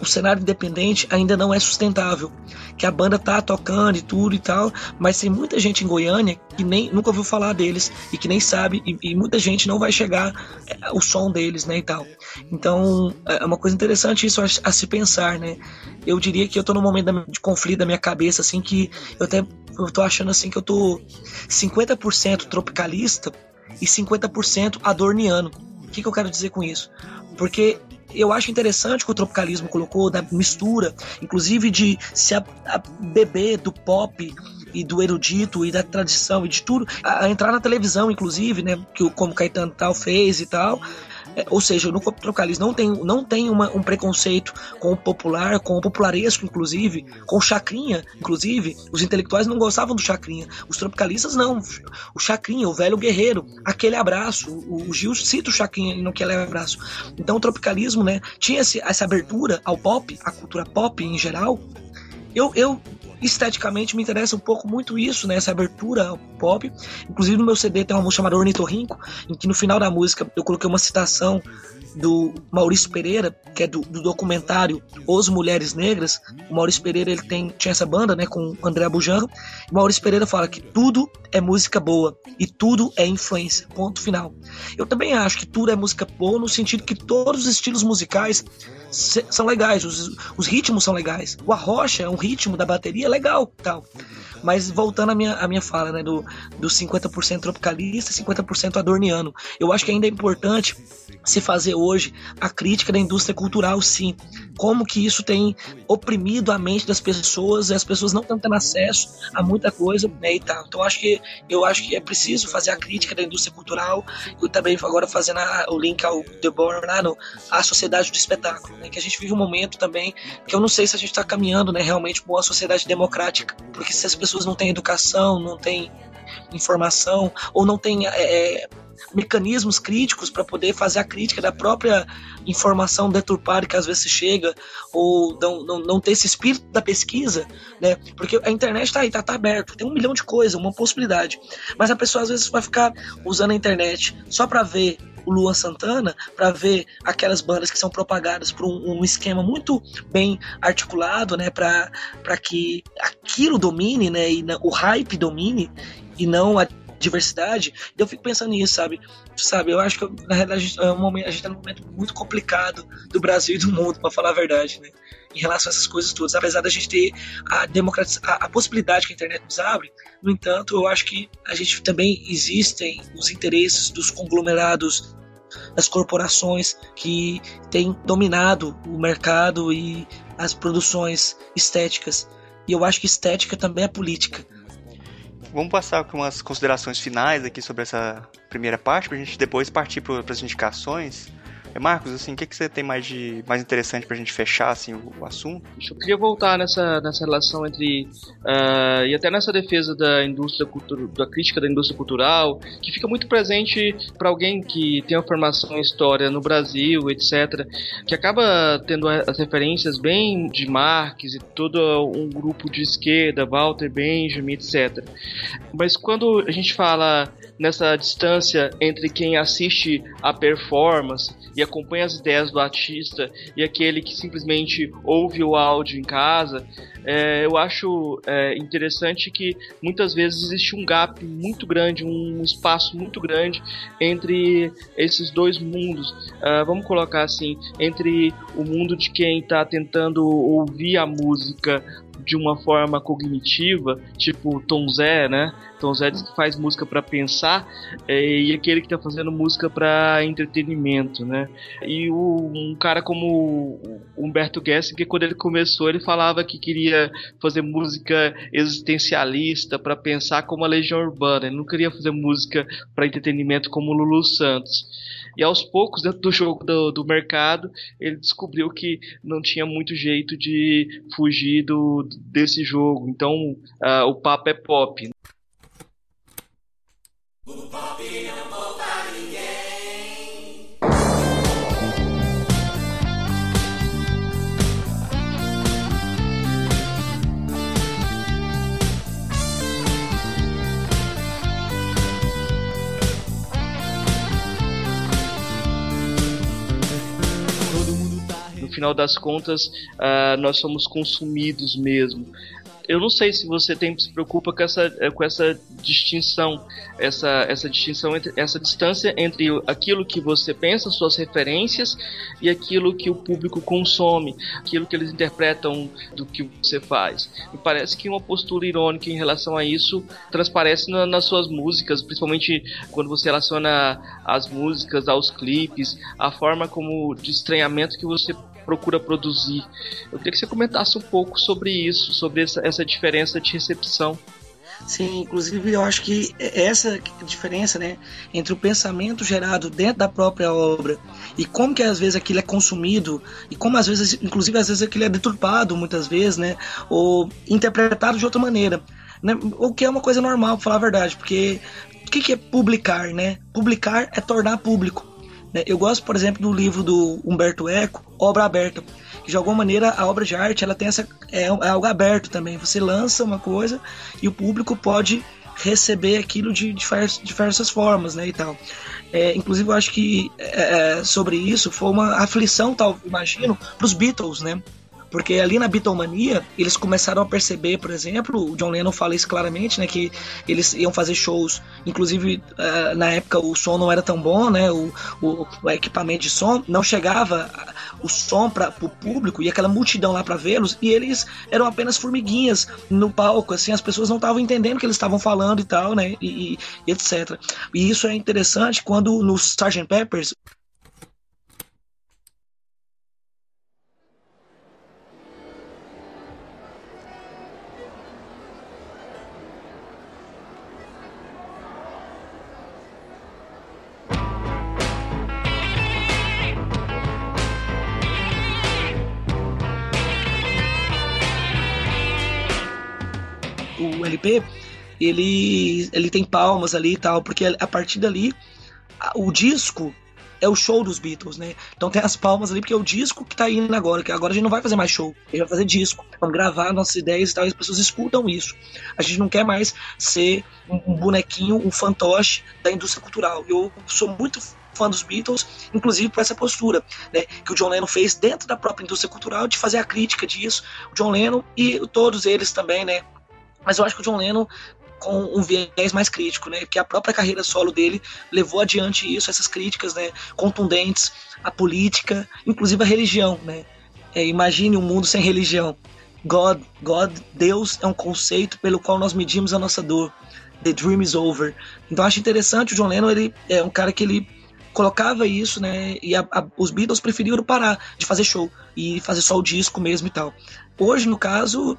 C: o cenário independente ainda não é sustentável, que a banda tá tocando e tudo e tal, mas tem muita gente em Goiânia que nem nunca ouviu falar deles e que nem sabe e, e muita gente não vai chegar é, o som deles, né, e tal. Então, é uma coisa interessante isso a, se pensar, né? Eu diria que eu tô num momento de conflito da minha cabeça assim que eu até eu tô achando assim que eu tô 50% tropicalista e 50% adorniano. O que, que eu quero dizer com isso? Porque eu acho interessante que o tropicalismo colocou da mistura, inclusive de se a, a beber do pop e do erudito e da tradição e de tudo, a, a entrar na televisão, inclusive, né, que como Caetano tal fez e tal, é, ou seja, no tropicalismo não tem, não tem uma, um preconceito com o popular, com o popularesco, inclusive, com o chacrinha, inclusive. Os intelectuais não gostavam do chacrinha. Os tropicalistas não. O chacrinha, o velho guerreiro, aquele abraço. O, o Gil cita o chacrinha no que abraço. Então o tropicalismo, né, tinha esse, essa abertura ao pop, à cultura pop em geral. Eu, eu esteticamente me interessa um pouco muito isso, né? Essa abertura pop. Inclusive no meu CD tem uma música chamada Ornitorrinco, em que no final da música eu coloquei uma citação do Maurício Pereira, que é do, do, documentário Os Mulheres Negras. O Maurício Pereira ele tem, tinha essa banda né, com o André Bujanra. O Maurício Pereira fala que tudo é música boa e tudo é influência. Ponto final. Eu também acho que tudo é música boa no sentido que todos os estilos musicais são legais, os, os ritmos são legais. O arrocha é um ritmo da bateria legal, tal. Mas voltando à minha, à minha fala, né, do, do 50% tropicalista e 50% adorniano, eu acho que ainda é importante se fazer hoje a crítica da indústria cultural, sim. Como que isso tem oprimido a mente das pessoas e as pessoas não estão tendo acesso a muita coisa, né, e tal. Então acho que eu acho que é preciso fazer a crítica da indústria cultural e também agora fazendo a, o link ao The Born lá no a sociedade do espetáculo, né, que a gente vive um momento também que eu não sei se a gente está caminhando, né, realmente para uma sociedade democrática, porque se as pessoas não têm educação, não têm informação ou não têm é, é mecanismos críticos para poder fazer a crítica da própria informação deturpada que às vezes chega, ou não, não, não ter esse espírito da pesquisa, né? Porque a internet está aí, tá, tá aberto, tem um milhão de coisas, uma possibilidade. Mas a pessoa às vezes vai ficar usando a internet só para ver o Luan Santana, para ver aquelas bandas que são propagadas por um, um esquema muito bem articulado, né, para que aquilo domine, né, e o hype domine e não a diversidade, eu fico pensando nisso, sabe? Sabe, eu acho que na realidade é um momento, a gente tá num momento muito complicado do Brasil e do mundo, para falar a verdade, né? Em relação a essas coisas todas, apesar da gente ter a, democratiz... a, a possibilidade que a internet nos abre, no entanto, eu acho que a gente também existem os interesses dos conglomerados das corporações que têm dominado o mercado e as produções estéticas. E eu acho que estética também é política.
A: Vamos passar com umas considerações finais aqui sobre essa primeira parte, para a gente depois partir para as indicações. É, Marcos, assim, o que, que você tem mais de mais interessante para a gente fechar assim, o, o, assunto?
B: Eu queria voltar nessa, nessa relação entre uh, e até nessa defesa da indústria cultural, da crítica da indústria cultural, que fica muito presente para alguém que tem uma formação em história no Brasil, etc., que acaba tendo as referências bem de Marx e todo um grupo de esquerda, Walter Benjamin, etc. Mas quando a gente fala nessa distância entre quem assiste a performance e acompanha as ideias do artista e aquele que simplesmente ouve o áudio em casa, é, eu acho é, interessante que muitas vezes existe um gap muito grande, um espaço muito grande entre esses dois mundos. Uh, vamos colocar assim, entre o mundo de quem está tentando ouvir a música de uma forma cognitiva, tipo Tom Zé, né? Tom Zé diz que faz música para pensar é, e aquele que tá fazendo música para entretenimento, né? E o, um cara como Humberto Gessing, que quando ele começou, ele falava que queria fazer música existencialista para pensar como a Legião Urbana, ele não queria fazer música para entretenimento como Lulu Santos. E aos poucos, dentro do jogo do, do mercado, ele descobriu que não tinha muito jeito de fugir do, desse jogo. Então, uh, o papo é pop. O pop não volta final das contas, uh, nós somos consumidos mesmo. Eu não sei se você tem, se preocupa com essa, eh, com essa distinção, essa, essa distinção, entre, essa distância entre aquilo que você pensa, suas referências, e aquilo que o público consome, aquilo que eles interpretam do que você faz. Me parece que uma postura irônica em relação a isso transparece na, nas suas músicas, principalmente quando você relaciona as músicas aos clipes, a forma como de estranhamento que você procura produzir. Eu queria que você comentasse um pouco sobre isso, sobre essa, essa diferença de recepção.
C: Sim, inclusive eu acho que essa diferença, né, entre o pensamento gerado dentro da própria obra e como que às vezes aquilo é consumido e como às vezes, inclusive às vezes aquilo é deturpado muitas vezes, né, ou interpretado de outra maneira, né, o que é uma coisa normal, pra falar a verdade, porque o que, que é publicar, né? Publicar é tornar público. Né? Eu gosto, por exemplo, do livro do Humberto Eco, Obra Aberta, de alguma maneira a obra de arte ela tem essa é, é algo aberto também. Você lança uma coisa e o público pode receber aquilo de diversas, diversas formas, né, e tal. É, inclusive, eu acho que é, sobre isso foi uma aflição, tal, imagino, para os Beatles, né? Porque ali na Beatlemania, eles começaram a perceber, por exemplo, o John Lennon fala isso claramente, né? Que eles iam fazer shows, inclusive uh, na época o som não era tão bom, né? O, o, o equipamento de som não chegava o som para o público e aquela multidão lá para vê-los e eles eram apenas formiguinhas no palco, assim, as pessoas não estavam entendendo o que eles estavam falando e tal, né? E, e, etc. E isso é interessante quando no Sgt. Peppers LP, ele, ele tem palmas ali e tal, porque a partir dali o disco é o show dos Beatles, né? Então tem as palmas ali, porque é o disco que tá indo agora, que agora a gente não vai fazer mais show, a gente vai fazer disco. Vamos gravar nossas ideias e tal, e as pessoas escutam isso. A gente não quer mais ser um, bonequinho, um fantoche da indústria cultural. Eu sou muito fã dos Beatles, inclusive por essa postura né, que o John Lennon fez dentro da própria indústria cultural de fazer a crítica disso. O John Lennon e todos eles também, né, mas eu acho que o John Lennon com um viés mais crítico, né? Que a própria carreira solo dele levou adiante isso, essas críticas, né? Contundentes à política, inclusive à religião, né? É, imagine um mundo sem religião. God, God, Deus é um conceito pelo qual nós medimos a nossa dor. The dream is over. Então acho interessante o John Lennon, ele é um cara que ele colocava isso, né? E a, a, os Beatles preferiram parar de fazer show e fazer só o disco mesmo e tal. Hoje, no caso,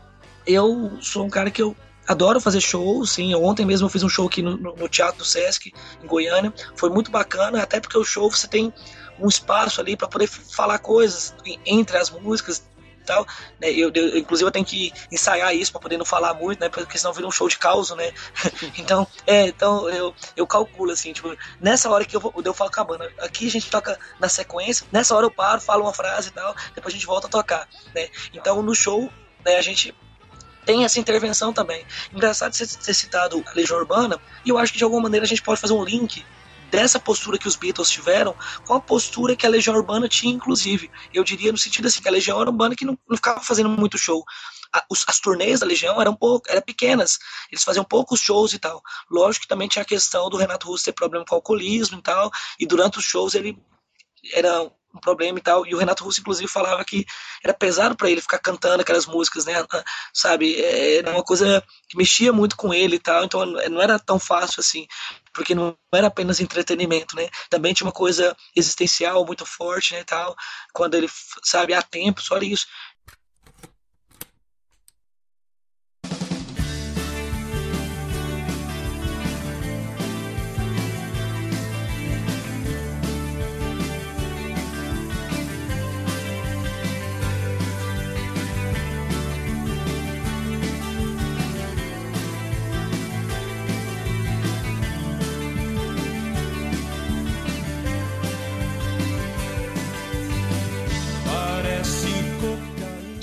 C: eu sou um cara que eu adoro fazer show, sim. Ontem mesmo eu fiz um show aqui no, no, Teatro do Sesc, em Goiânia. Foi muito bacana, até porque o show você tem um espaço ali para poder falar coisas entre as músicas e tal. Né? Eu, eu, inclusive eu tenho que ensaiar isso para poder não falar muito, né? Porque senão vira um show de causa, né? *laughs* então, é, então eu, eu calculo assim, tipo, nessa hora que eu, vou, eu falo com a banda, aqui a gente toca na sequência, nessa hora eu paro, falo uma frase e tal, depois a gente volta a tocar, né? Então no show, né, a gente tem essa intervenção também. Engraçado você ter citado a Legião Urbana, e eu acho que de alguma maneira a gente pode fazer um link dessa postura que os Beatles tiveram com a postura que a Legião Urbana tinha, inclusive. Eu diria no sentido assim, que a Legião era Urbana que não, não ficava fazendo muito show. A, os, as turnês da Legião eram, pouco, eram pequenas, eles faziam poucos shows e tal. Lógico que também tinha a questão do Renato Russo ter problema com alcoolismo e tal, e durante os shows ele era um problema e tal. E o Renato Russo, inclusive, falava que era pesado para ele ficar cantando aquelas músicas, né? Sabe? É, era uma coisa que mexia muito com ele e tal. Então não era tão fácil assim, porque não era apenas entretenimento, né? Também tinha uma coisa existencial muito forte, né? E tal. Quando ele, sabe, há tempo, só isso.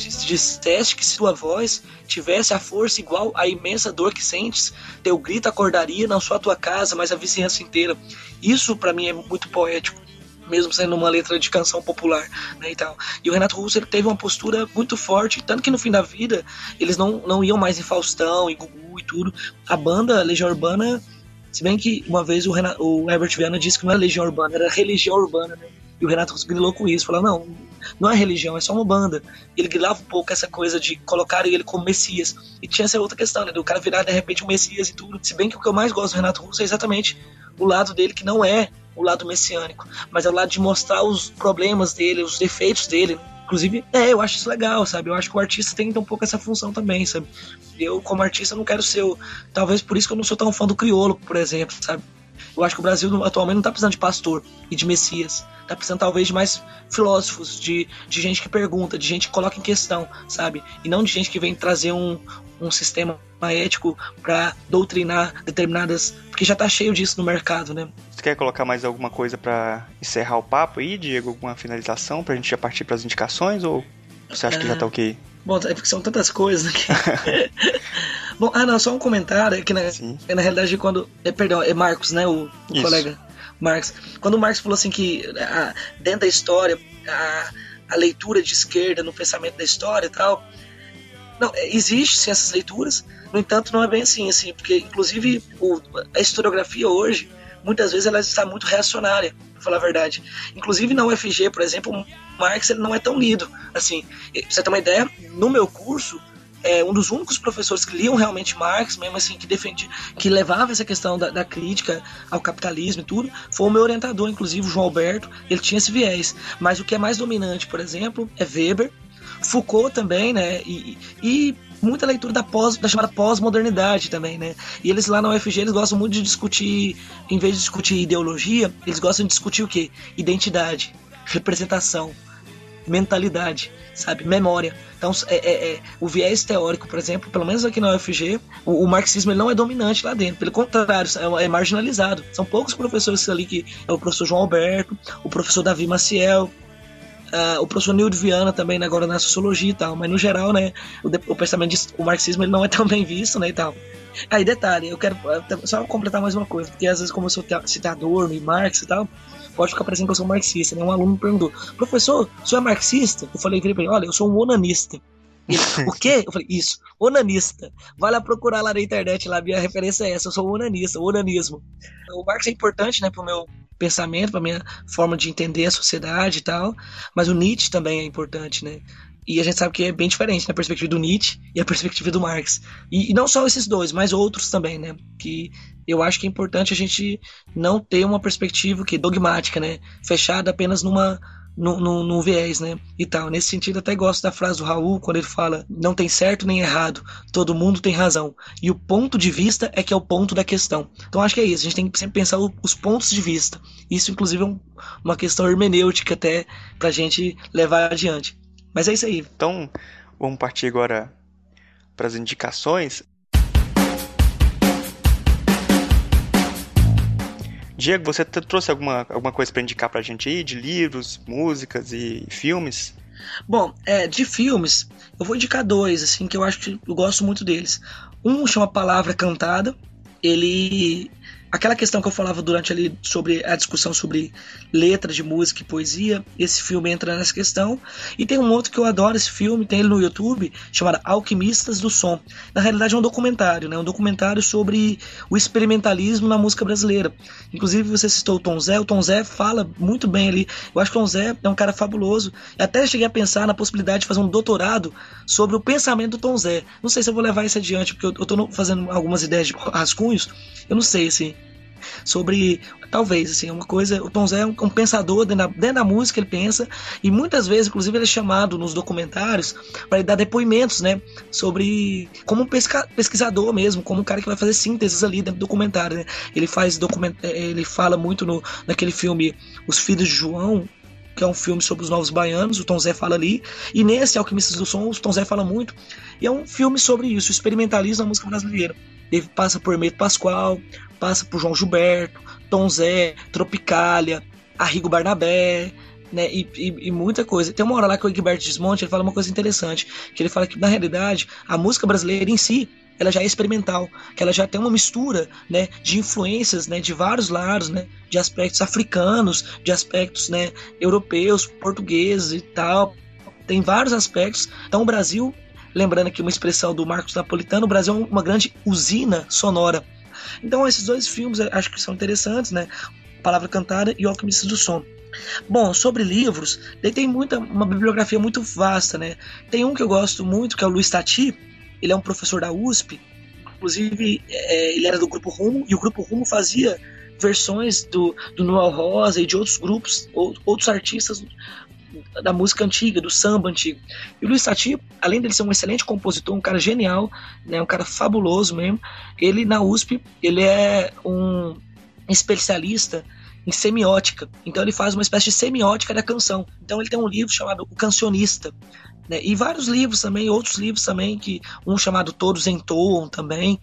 C: Disseste que se tua voz tivesse a força igual à imensa dor que sentes, teu grito acordaria não só a tua casa, mas a vizinhança inteira. Isso para mim é muito poético mesmo sendo uma letra de canção popular, né, e tal. E o Renato Russo ele teve uma postura muito forte, tanto que no fim da vida eles não, não iam mais em Faustão e Gugu e tudo. A banda Legião Urbana, se bem que uma vez o, Renato, o Herbert Viana disse que não era Legião Urbana, era Religião Urbana, né? E o Renato grilou com isso, falou, não, não é religião, é só uma banda. Ele grilava um pouco essa coisa de colocar ele como Messias. E tinha essa outra questão, né? Do cara virar de repente um Messias e tudo. Se bem que o que eu mais gosto do Renato Russo é exatamente o lado dele que não é o lado messiânico, mas é o lado de mostrar os problemas dele, os defeitos dele. Inclusive, é, eu acho isso legal, sabe? Eu acho que o artista tem um pouco essa função também, sabe? Eu, como artista, não quero ser o. Talvez por isso que eu não sou tão fã do criolo, por exemplo, sabe? Eu acho que o Brasil atualmente não está precisando de pastor e de messias. Está precisando talvez de mais filósofos, de, de gente que pergunta, de gente que coloca em questão, sabe? E não de gente que vem trazer um, um sistema ético para doutrinar determinadas. Porque já está cheio disso no mercado, né?
A: Você quer colocar mais alguma coisa para encerrar o papo aí, Diego? Alguma finalização para a gente já partir para as indicações? Ou você acha que já está ok?
C: Bom, é porque são tantas coisas aqui. *laughs* Bom, ah, não, só um comentário, é que na, é, na realidade quando, é, perdão, é Marcos, né, o, o colega Marx. Quando o Marx falou assim que a, dentro da história, a, a leitura de esquerda no pensamento da história e tal, não, existe sim essas leituras, no entanto não é bem assim, assim porque inclusive o, a historiografia hoje, muitas vezes ela está muito reacionária, para falar a verdade. Inclusive na UFG, por exemplo, Marx ele não é tão lido. Assim, pra você ter uma ideia, no meu curso, é, um dos únicos professores que liam realmente Marx, mesmo assim, que defendia, que levava essa questão da, da, crítica ao capitalismo e tudo, foi o meu orientador, inclusive o João Alberto, ele tinha esse viés. Mas o que é mais dominante, por exemplo, é Weber, Foucault também, né? E, e muita leitura da, pós, da chamada pós-modernidade também, né? E eles lá na UFG, eles gostam muito de discutir, em vez de discutir ideologia, eles gostam de discutir o quê? Identidade, representação, mentalidade, sabe? Memória. Então, é, é, é, o viés teórico, por exemplo, pelo menos aqui na UFG, o, o marxismo ele não é dominante lá dentro. Pelo contrário, é, é, marginalizado. São poucos professores ali que é o professor João Alberto, o professor Davi Maciel, Uh, o professor Nildo Viana também, né, agora na sociologia e tal, mas no geral, né, o, o pensamento de, o marxismo ele não é *laughs* tão bem visto, né, e tal. Aí, detalhe, eu quero só completar mais uma coisa, porque às vezes como eu sou citador no Marx e tal, pode ficar parecendo que eu sou marxista, né, um aluno me perguntou, professor, o senhor é marxista? Eu falei, ele, olha, eu sou um onanista. O quê? Eu falei, isso, onanista. Vai lá procurar lá na internet, lá, minha referência é essa, eu sou onanista, onanismo. O Marx é importante, né, pro meu pensamento, para minha forma de entender a sociedade e tal, mas o Nietzsche também é importante, né? E a gente sabe que é bem diferente, né? A perspectiva do Nietzsche e a perspectiva do Marx. E, e, não só esses dois, mas outros também, né? Que eu acho que é importante a gente não ter uma perspectiva que dogmática, né? Fechada apenas numa no, no, no, viés, né? E tal. Nesse sentido, até gosto da frase do Raul, quando ele fala: não tem certo nem errado, todo mundo tem razão. E o ponto de vista é que é o ponto da questão. Então acho que é isso, a gente tem que sempre pensar o, os pontos de vista. Isso, inclusive, é um, uma questão hermenêutica até pra gente levar adiante. Mas é isso aí.
A: Então, vamos partir agora para as indicações. Diego, você trouxe alguma, alguma coisa para indicar para a gente aí, de livros, músicas e filmes?
C: Bom, é, de filmes, eu vou indicar dois, assim, que eu acho que eu gosto muito deles. Um chama Palavra Cantada, ele aquela questão que eu falava durante ali sobre a discussão sobre letra de música e poesia, esse filme entra nessa questão. E tem um outro que eu adoro esse filme, tem ele no YouTube, chamado Alquimistas do Som. Na realidade é um documentário, né? Um documentário sobre o experimentalismo na música brasileira. Inclusive você citou o Tom Zé, o Tom Zé fala muito bem ali. Eu acho que o Tom Zé é um cara fabuloso. E até cheguei a pensar na possibilidade de fazer um doutorado sobre o pensamento do Tom Zé. Não sei se eu vou levar isso adiante, porque eu, eu tô fazendo algumas ideias de rascunhos. Eu não sei, assim sobre talvez assim uma coisa o Tom Zé é um, pensador dentro da, dentro da, música ele pensa e muitas vezes inclusive ele é chamado nos documentários para dar depoimentos né sobre como um pesca, pesquisador mesmo como um cara que vai fazer sínteses ali dentro do documentário né? ele faz document, é, ele fala muito no naquele filme os filhos de João que é um filme sobre os novos baianos, o Tom Zé fala ali, e nesse Alquimistas do Som, o Tom Zé fala muito, e é um filme sobre isso, experimentalismo na música brasileira. Ele passa por Meito Pascoal, passa por João Gilberto, Tom Zé, Tropicália, Arrigo Barnabé, né, e, e, e, muita coisa. Tem uma hora lá que o Egberto Desmonte ele fala uma coisa interessante, que ele fala que na realidade a música brasileira em si ela já é experimental, que ela já tem uma mistura, né, de influências, né, de vários lados, né, de aspectos africanos, de aspectos, né, europeus, portugueses e tal. Tem vários aspectos. Então o Brasil, lembrando aqui uma expressão do Marcos Napolitano, o Brasil é uma grande usina sonora então esses dois filmes acho que são interessantes, né? Palavra Cantada e O Alquimista do Som. Bom, sobre livros, ele tem muita, uma bibliografia muito vasta, né? Tem um que eu gosto muito, que é o Luiz Tati, ele é um professor da USP, inclusive é, ele era do Grupo Rumo, e o Grupo Rumo fazia versões do, do Noel Rosa e de outros grupos, ou, outros artistas da música antiga, do samba antigo. E o Luiz Tati, além dele ser um excelente compositor, um cara genial, né, um cara fabuloso mesmo, ele na USP, ele é um especialista em semiótica. Então ele faz uma espécie de semiótica da canção. Então ele tem um livro chamado O Cancionista. Né? E vários livros também, outros livros também, que um chamado Todos Entoam também,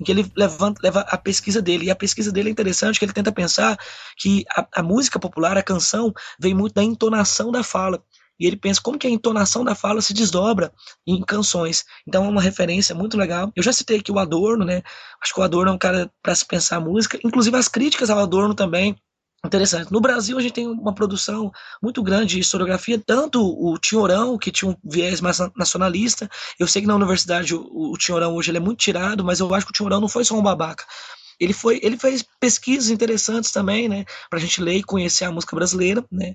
C: em que ele levanta, leva a pesquisa dele. E a pesquisa dele é interessante, que ele tenta pensar que a, a música popular, a canção, vem muito da entonação da fala. e ele pensa como que a entonação da fala se desdobra em canções. Então é uma referência muito legal. Eu já citei aqui o Adorno, né? Acho que o Adorno é um cara para se pensar música, inclusive as críticas ao Adorno também Interessante. No Brasil, a gente tem uma produção muito grande de historiografia, tanto o Tinhorão, que tinha um viés mais nacionalista. Eu sei que na universidade o, o Tinhorão hoje ele é muito tirado, mas eu acho que o Tinhorão não foi só um babaca. Ele, foi, ele fez pesquisas interessantes também, né, para a gente ler e conhecer a música brasileira, né.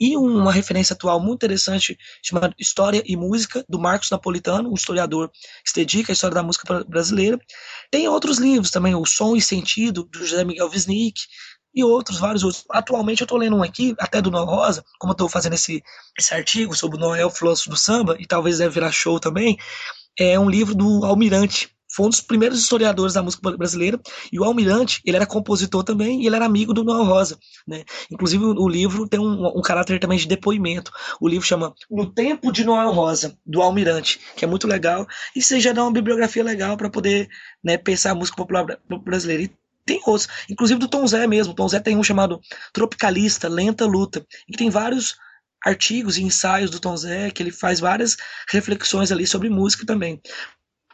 C: E uma referência atual muito interessante chamada História e Música, do Marcos Napolitano, um historiador que se dedica à história da música brasileira. Tem outros livros também, O Som e Sentido, do José Miguel Wisnik, e outros, vários outros. Atualmente eu estou lendo um aqui, até do Noel Rosa, como eu estou fazendo esse, esse artigo sobre o Noel Filósofo do Samba, e talvez deve virar show também, é um livro do Almirante. Foi um dos primeiros historiadores da música brasileira, e o Almirante, ele era compositor também, e ele era amigo do Noel Rosa, né? Inclusive o, livro tem um, um caráter também de depoimento. O livro chama No Tempo de Noel Rosa, do Almirante, que é muito legal, e você já dá uma bibliografia legal para poder né, pensar a música popular brasileira. E tem outros, inclusive do Tom Zé mesmo. Tom Zé tem um chamado Tropicalista, Lenta Luta, e tem vários artigos e ensaios do Tom Zé que ele faz várias reflexões ali sobre música também.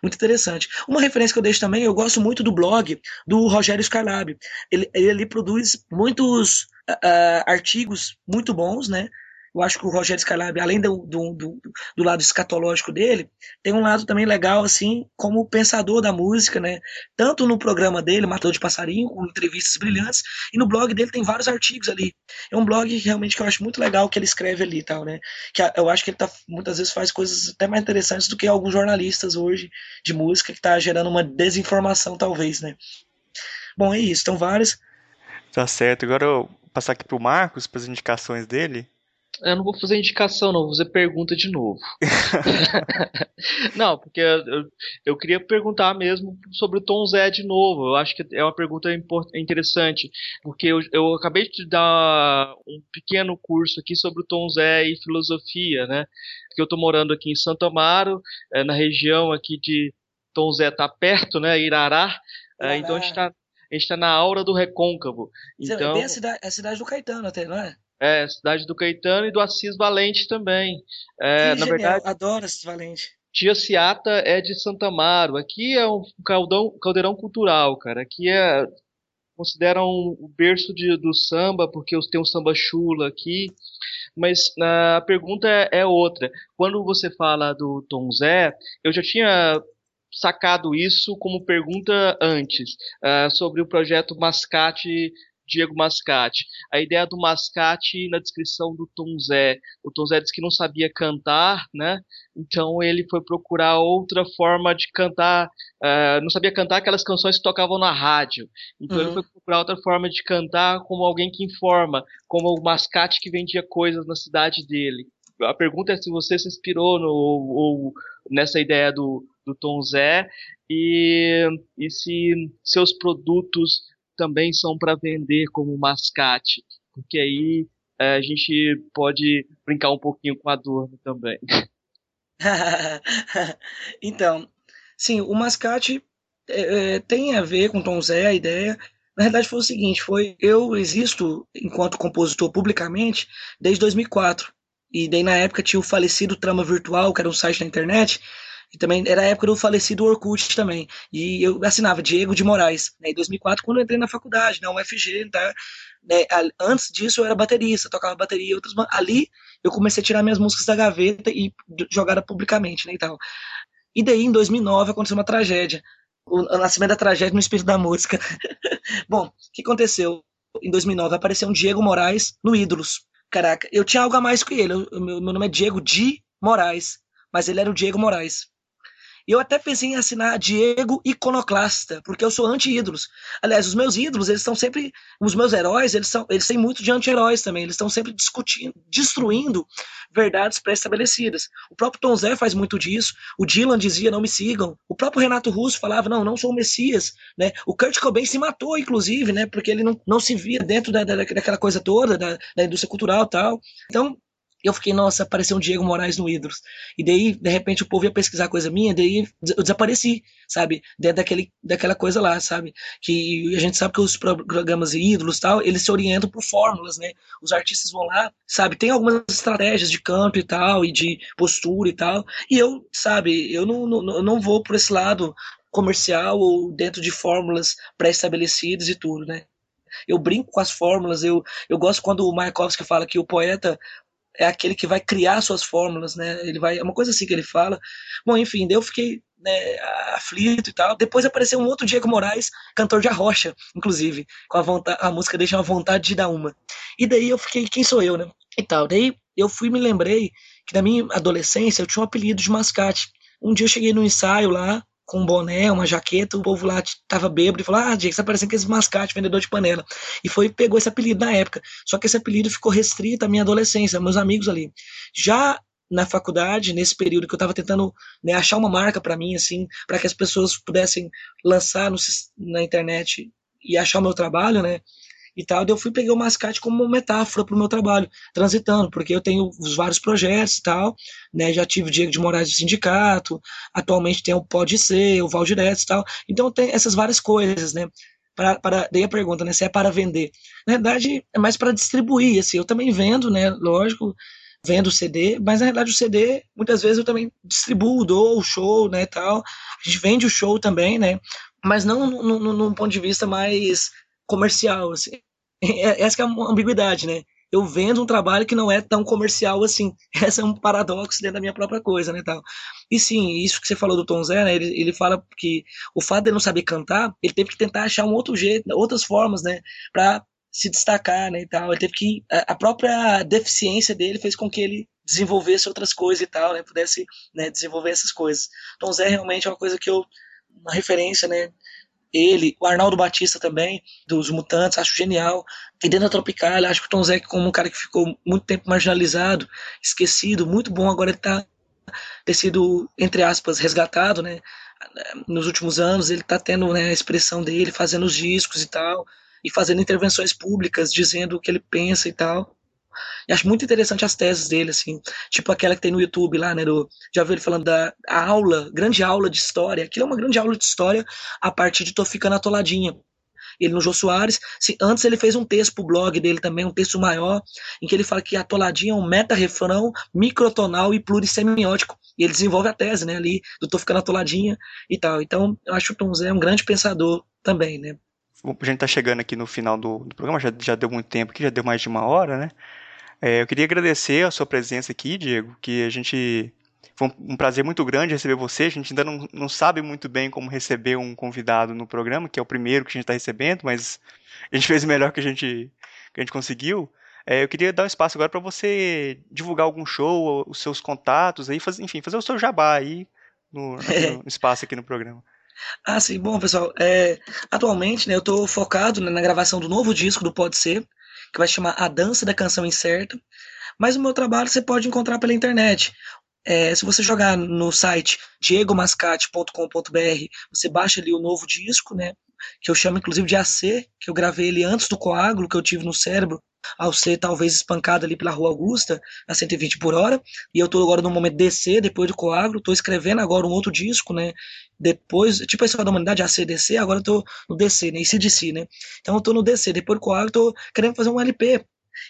C: Muito interessante. Uma referência que eu deixo também, eu gosto muito do blog do Rogério Skylab. Ele, ele produz muitos uh, artigos muito bons, né? Eu acho que o Rogério Skylab, além do, do, do, do, lado escatológico dele, tem um lado também legal, assim, como pensador da música, né? Tanto no programa dele, Matador de Passarinho, com entrevistas brilhantes, e no blog dele tem vários artigos ali. É um blog realmente que eu acho muito legal que ele escreve ali e tal, né? Que eu acho que ele tá, muitas vezes faz coisas até mais interessantes do que alguns jornalistas hoje de música, que tá gerando uma desinformação, talvez, né? Bom, é isso. Então, vários.
A: Tá certo. Agora eu vou passar aqui pro Marcos, para as indicações dele.
B: Eu não vou fazer indicação, não, vou fazer pergunta de novo. *laughs* não, porque eu, eu queria perguntar mesmo sobre o Tom Zé de novo. Eu acho que é uma pergunta interessante, porque eu, eu acabei de dar um pequeno curso aqui sobre o Tom Zé e filosofia, né? Porque eu estou morando aqui em Santo Amaro, é, na região aqui de Tom Zé tá perto, né? Irará. É, então a gente está a gente tá na aura do recôncavo. Então,
C: é bem a cidade, a cidade do Caetano até, não é?
B: É, cidade do Caetano e do Assis Valente também. É, na genial. verdade,
C: adoro Assis Valente.
B: Tia Ciata é de Santa Amaro. Aqui é um caldão, caldeirão cultural, cara. Aqui é consideram o berço de, do samba porque tem um samba chula aqui. Mas a pergunta é, é outra. Quando você fala do Tom Zé, eu já tinha sacado isso como pergunta antes, uh, sobre o projeto Mascate Diego Mascate. A ideia do Mascate na descrição do Tom Zé. O Tom Zé disse que não sabia cantar, né? Então ele foi procurar outra forma de cantar. Uh, não sabia cantar aquelas canções que tocavam na rádio. Então uhum. ele foi procurar outra forma de cantar como alguém que informa, como o Mascate que vendia coisas na cidade dele. A pergunta é se você se inspirou no, ou, nessa ideia do, do Tom Zé e, e se seus produtos também são para vender como mascate, porque aí é, a gente pode brincar um pouquinho com a dor também. *laughs*
C: então, sim, o mascate é, é, tem a ver com Tom Zé, a ideia. Na verdade foi o seguinte, foi eu existo enquanto compositor publicamente desde 2004. E daí na época tinha o falecido Trama Virtual, que era um site na internet, e também era a época do falecido Orkut também. E eu assinava Diego de Moraes. Né, em 2004, quando eu entrei na faculdade, na UFG, tá? Né, antes disso eu era baterista, tocava bateria. Outras, ali eu comecei a tirar minhas músicas da gaveta e jogar publicamente, né, e tal. E daí, em 2009, aconteceu uma tragédia. O, o nascimento da tragédia no espírito da música. *laughs* Bom, o que aconteceu? Em 2009 apareceu um Diego Moraes no Ídolos. Caraca, eu tinha algo a mais que ele. Eu, meu, meu nome é Diego de Moraes, mas ele era o Diego Moraes. E eu até pensei em assinar Diego Iconoclasta, porque eu sou anti-ídolos. Aliás, os meus ídolos, eles estão sempre. Os meus heróis, eles, são, eles têm muito de anti-heróis também. Eles estão sempre discutindo, destruindo verdades pré-estabelecidas. O próprio Tom Zé faz muito disso. O Dylan dizia: não me sigam. O próprio Renato Russo falava: não, não sou o Messias. Né? O Kurt Cobain se matou, inclusive, né? porque ele não, não se via dentro da, da, daquela coisa toda, da, da indústria cultural tal. Então, eu fiquei, nossa, apareceu um Diego Moraes no Ídolos. E daí, de repente, o povo ia pesquisar coisa minha, daí eu desapareci, sabe? Dentro daquele, daquela coisa lá, sabe? Que a gente sabe que os programas e ídolos tal, eles se orientam por fórmulas, né? Os artistas vão lá, sabe? Tem algumas estratégias de canto e tal, e de postura e tal. E eu, sabe, eu não, não, não vou por esse lado comercial ou dentro de fórmulas pré-estabelecidas e tudo, né? Eu brinco com as fórmulas, eu, eu gosto quando o Mayakovsky fala que o poeta é aquele que vai criar suas fórmulas, né? Ele vai, é uma coisa assim que ele fala. Bom, enfim, eu fiquei né, aflito e tal. Depois apareceu um outro Diego Moraes, cantor de arrocha, inclusive, com a, vontade, a música Deixa uma vontade de dar uma. E daí eu fiquei, quem sou eu, né? E tal. Daí eu fui me lembrei que na minha adolescência eu tinha um apelido de mascate. Um dia eu cheguei no ensaio lá, com um boné, uma jaqueta, o povo lá tava bêbado e falou: Ah, Diego, você tá parecendo aquele mascate, vendedor de panela. E foi pegou esse apelido na época. Só que esse apelido ficou restrito à minha adolescência, meus amigos ali. Já na faculdade, nesse período que eu estava tentando né, achar uma marca para mim, assim, para que as pessoas pudessem lançar no, na internet e achar o meu trabalho, né? E tal. Daí eu fui peguei o mascate como metáfora para o meu trabalho, transitando, porque eu tenho os vários projetos e tal, né? Já tive o Diego de Moraes do sindicato, atualmente tem o Pode Ser, o Valdireto e tal. Então tem essas várias coisas, né? Para, para, daí a pergunta, né? Se é para vender. Na verdade, é mais para distribuir, assim. Eu também vendo, né? Lógico, vendo o CD, mas na verdade o CD, muitas vezes eu também distribuo, dou o show, né, tal. A gente vende o show também, né? Mas não num ponto de vista mais comercial, assim. *laughs* É, essa é a ambiguidade, né? Eu vendo um trabalho que não é tão comercial assim. *laughs* Esse é um paradoxo dentro da minha própria coisa, né, tal. E sim, isso que você falou do Tom Zé, né, ele, ele fala que o fato de ele não saber cantar, ele teve que tentar achar um outro jeito, outras formas, né, para se destacar, né, e tal. Ele teve que a própria deficiência dele fez com que ele desenvolvesse outras coisas e tal, né, pudesse, né, desenvolver essas coisas. Tom Zé realmente é uma coisa que eu uma referência, né, ele, o Arnaldo Batista também, dos Mutantes, acho genial. E dentro da Tropical, acho que o Tom Zé como um cara que ficou muito tempo marginalizado, esquecido, muito bom, agora ele tá ter sido, entre aspas, resgatado, né? Nos últimos anos ele tá tendo né, a expressão dele, fazendo os discos e tal, e fazendo intervenções públicas, dizendo o que ele pensa e tal. E acho muito interessante as teses dele, assim. Tipo aquela que tem no YouTube lá, né? Do, já viu ele falando da aula, grande aula de história. Aquilo é uma grande aula de história a partir de Tô Ficando Atoladinha. Ele no Jô Soares. Se, antes ele fez um texto pro blog dele também, um texto maior, em que ele fala que atoladinha é um meta-refrão microtonal e plurissemiótico. E ele desenvolve a tese, né, ali, do Tô Ficando Atoladinha e tal. Então, eu acho que o Tom Zé é um grande pensador também, né.
A: a gente tá chegando aqui no final do, do programa, já, já deu muito tempo aqui, já deu mais de uma hora, né? É, eu queria agradecer a sua presença aqui, Diego, que a gente. Foi um prazer muito grande receber você. A gente ainda não, não sabe muito bem como receber um convidado no programa, que é o primeiro que a gente está recebendo, mas a gente fez o melhor que a gente, que a gente conseguiu. É, eu queria dar um espaço agora para você divulgar algum show, os seus contatos, aí, faz, enfim, fazer o seu jabá aí no, no *laughs* espaço aqui no programa.
C: Ah, sim. Bom, pessoal, é, atualmente né, eu estou focado né, na gravação do novo disco do Pode Ser, que vai chamar A Dança da Canção Incerta. Mas o meu trabalho você pode encontrar pela internet. É, se você jogar no site diegomascate.com.br, você baixa ali o novo disco, né? Que eu chamo inclusive de AC, que eu gravei ele antes do coágulo que eu tive no cérebro, ao ser talvez espancado ali pela Rua Augusta, a 120 por hora. E eu tô agora no momento DC, depois do coágulo, tô escrevendo agora um outro disco, né? Depois, tipo a história da humanidade, ACDC, agora eu tô no DC, né? ICDC, né? Então eu tô no DC, depois do coágulo, tô querendo fazer um LP,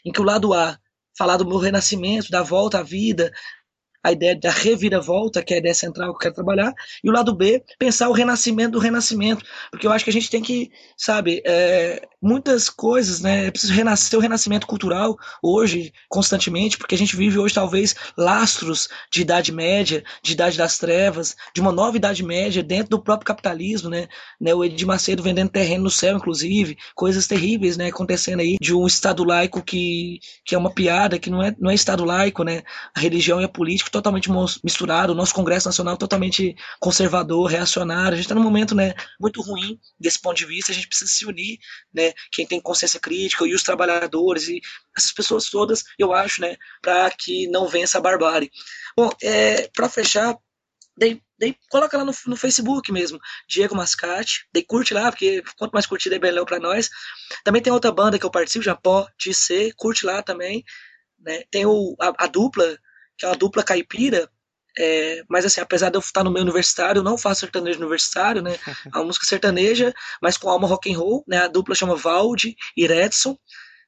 C: em que o lado A falar do meu renascimento, da volta à vida, a ideia da reviravolta, que é a ideia central que eu quero trabalhar, e o lado B, pensar o renascimento do renascimento, porque eu acho que a gente tem que, sabe, é, muitas coisas, né, é preciso renascer o renascimento cultural hoje, constantemente, porque a gente vive hoje talvez lastros de idade média, de idade das trevas, de uma nova idade média dentro do próprio capitalismo, né, né o Edir Macedo vendendo terreno no céu, inclusive, coisas terríveis, né, acontecendo aí, de um Estado laico que, que é uma piada, que não é, não é Estado laico, né, a religião e a política totalmente misturado, o nosso Congresso Nacional totalmente conservador, reacionário. A gente está num momento né, muito ruim desse ponto de vista, a gente precisa se unir, né, quem tem consciência crítica e os trabalhadores e essas pessoas todas, eu acho, né, para que não venha essa barbárie. Bom, é, para fechar, daí coloca lá no, no, Facebook mesmo, Diego Mascate, daí curte lá, porque quanto mais curtida é melhor para nós. Também tem outra banda que eu participo, Japó, de C, curte lá também. Né? Tem o, a, a dupla, que é uma dupla caipira, é, mas assim, apesar de eu estar no meio universitário, eu não faço sertanejo universitário, né? *laughs* A música sertaneja, mas com alma rock and roll, né? A dupla chama Valde e Redson,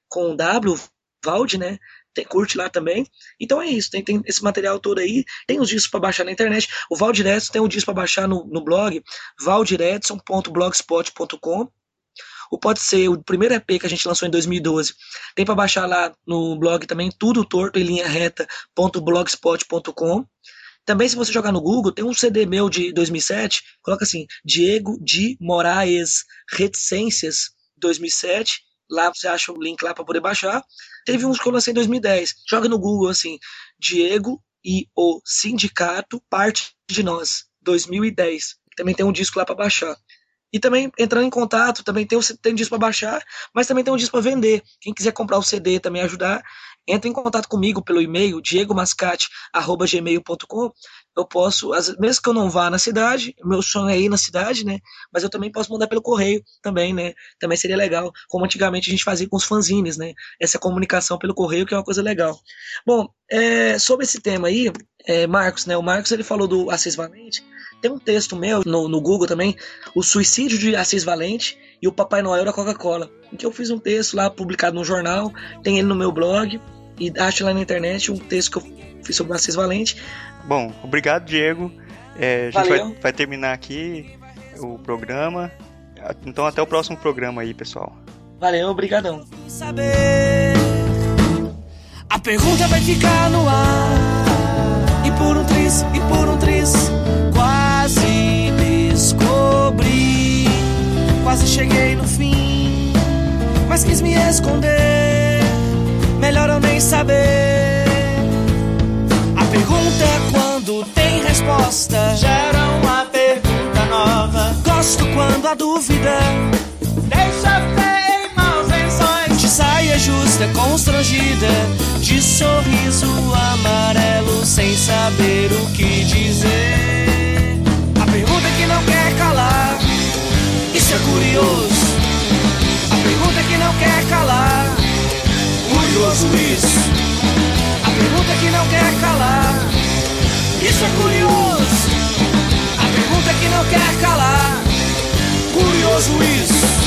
C: com W, Valde, né? Tem, curte lá também. Então é isso, tem, tem esse material todo aí, tem os discos para baixar na internet. O Valdiredson tem um disco para baixar no, no blog, valdiredson.blogspot.com ou pode ser o primeiro EP que a gente lançou em 2012. Tem para baixar lá no blog também, tudo torto em linha reta.blogspot.com. Também, se você jogar no Google, tem um CD meu de 2007, coloca assim, Diego de Moraes Reticências 2007. Lá você acha o link lá para poder baixar. Teve uns que eu lancei em 2010. Joga no Google assim, Diego e o Sindicato Parte de Nós, 2010. Também tem um disco lá para baixar. E também entrando em contato, também tem, tem um disco para baixar, mas também tem um disco para vender. Quem quiser comprar o CD também ajudar, entre em contato comigo pelo e-mail diegomascate@gmail.com. Eu posso, mesmo que eu não vá na cidade, meu sonho é ir na cidade, né? Mas eu também posso mandar pelo correio também, né? Também seria legal, como antigamente a gente fazia com os fanzines, né? Essa comunicação pelo correio que é uma coisa legal. Bom, é, sobre esse tema aí, é, Marcos, né? O Marcos ele falou do Assis Valente. Tem um texto meu no, no Google também, o suicídio de Assis Valente e o Papai Noel da Coca-Cola, em que eu fiz um texto lá publicado no jornal, tem ele no meu blog e acho lá na internet um texto que eu fiz sobre o Assis Valente.
A: Bom, obrigado Diego. É, a gente vai, vai terminar aqui o programa. Então até o próximo programa aí, pessoal.
C: Valeu, obrigadão.
J: A pergunta vai ficar no ar. E por um triz, e por um triz quase descobri. Quase cheguei no fim, mas quis me esconder. Melhor eu nem saber. A pergunta, tem resposta,
G: gera uma pergunta nova.
J: Gosto quando a dúvida
G: deixa fé em maus lençóis.
J: De saia justa, constrangida, de sorriso amarelo, sem saber o que dizer pergunta que não quer calar. Isso é curioso. A pergunta que não quer calar. Curioso isso. A pergunta que não quer calar. Isso é curioso. A pergunta que não quer calar. Curioso isso.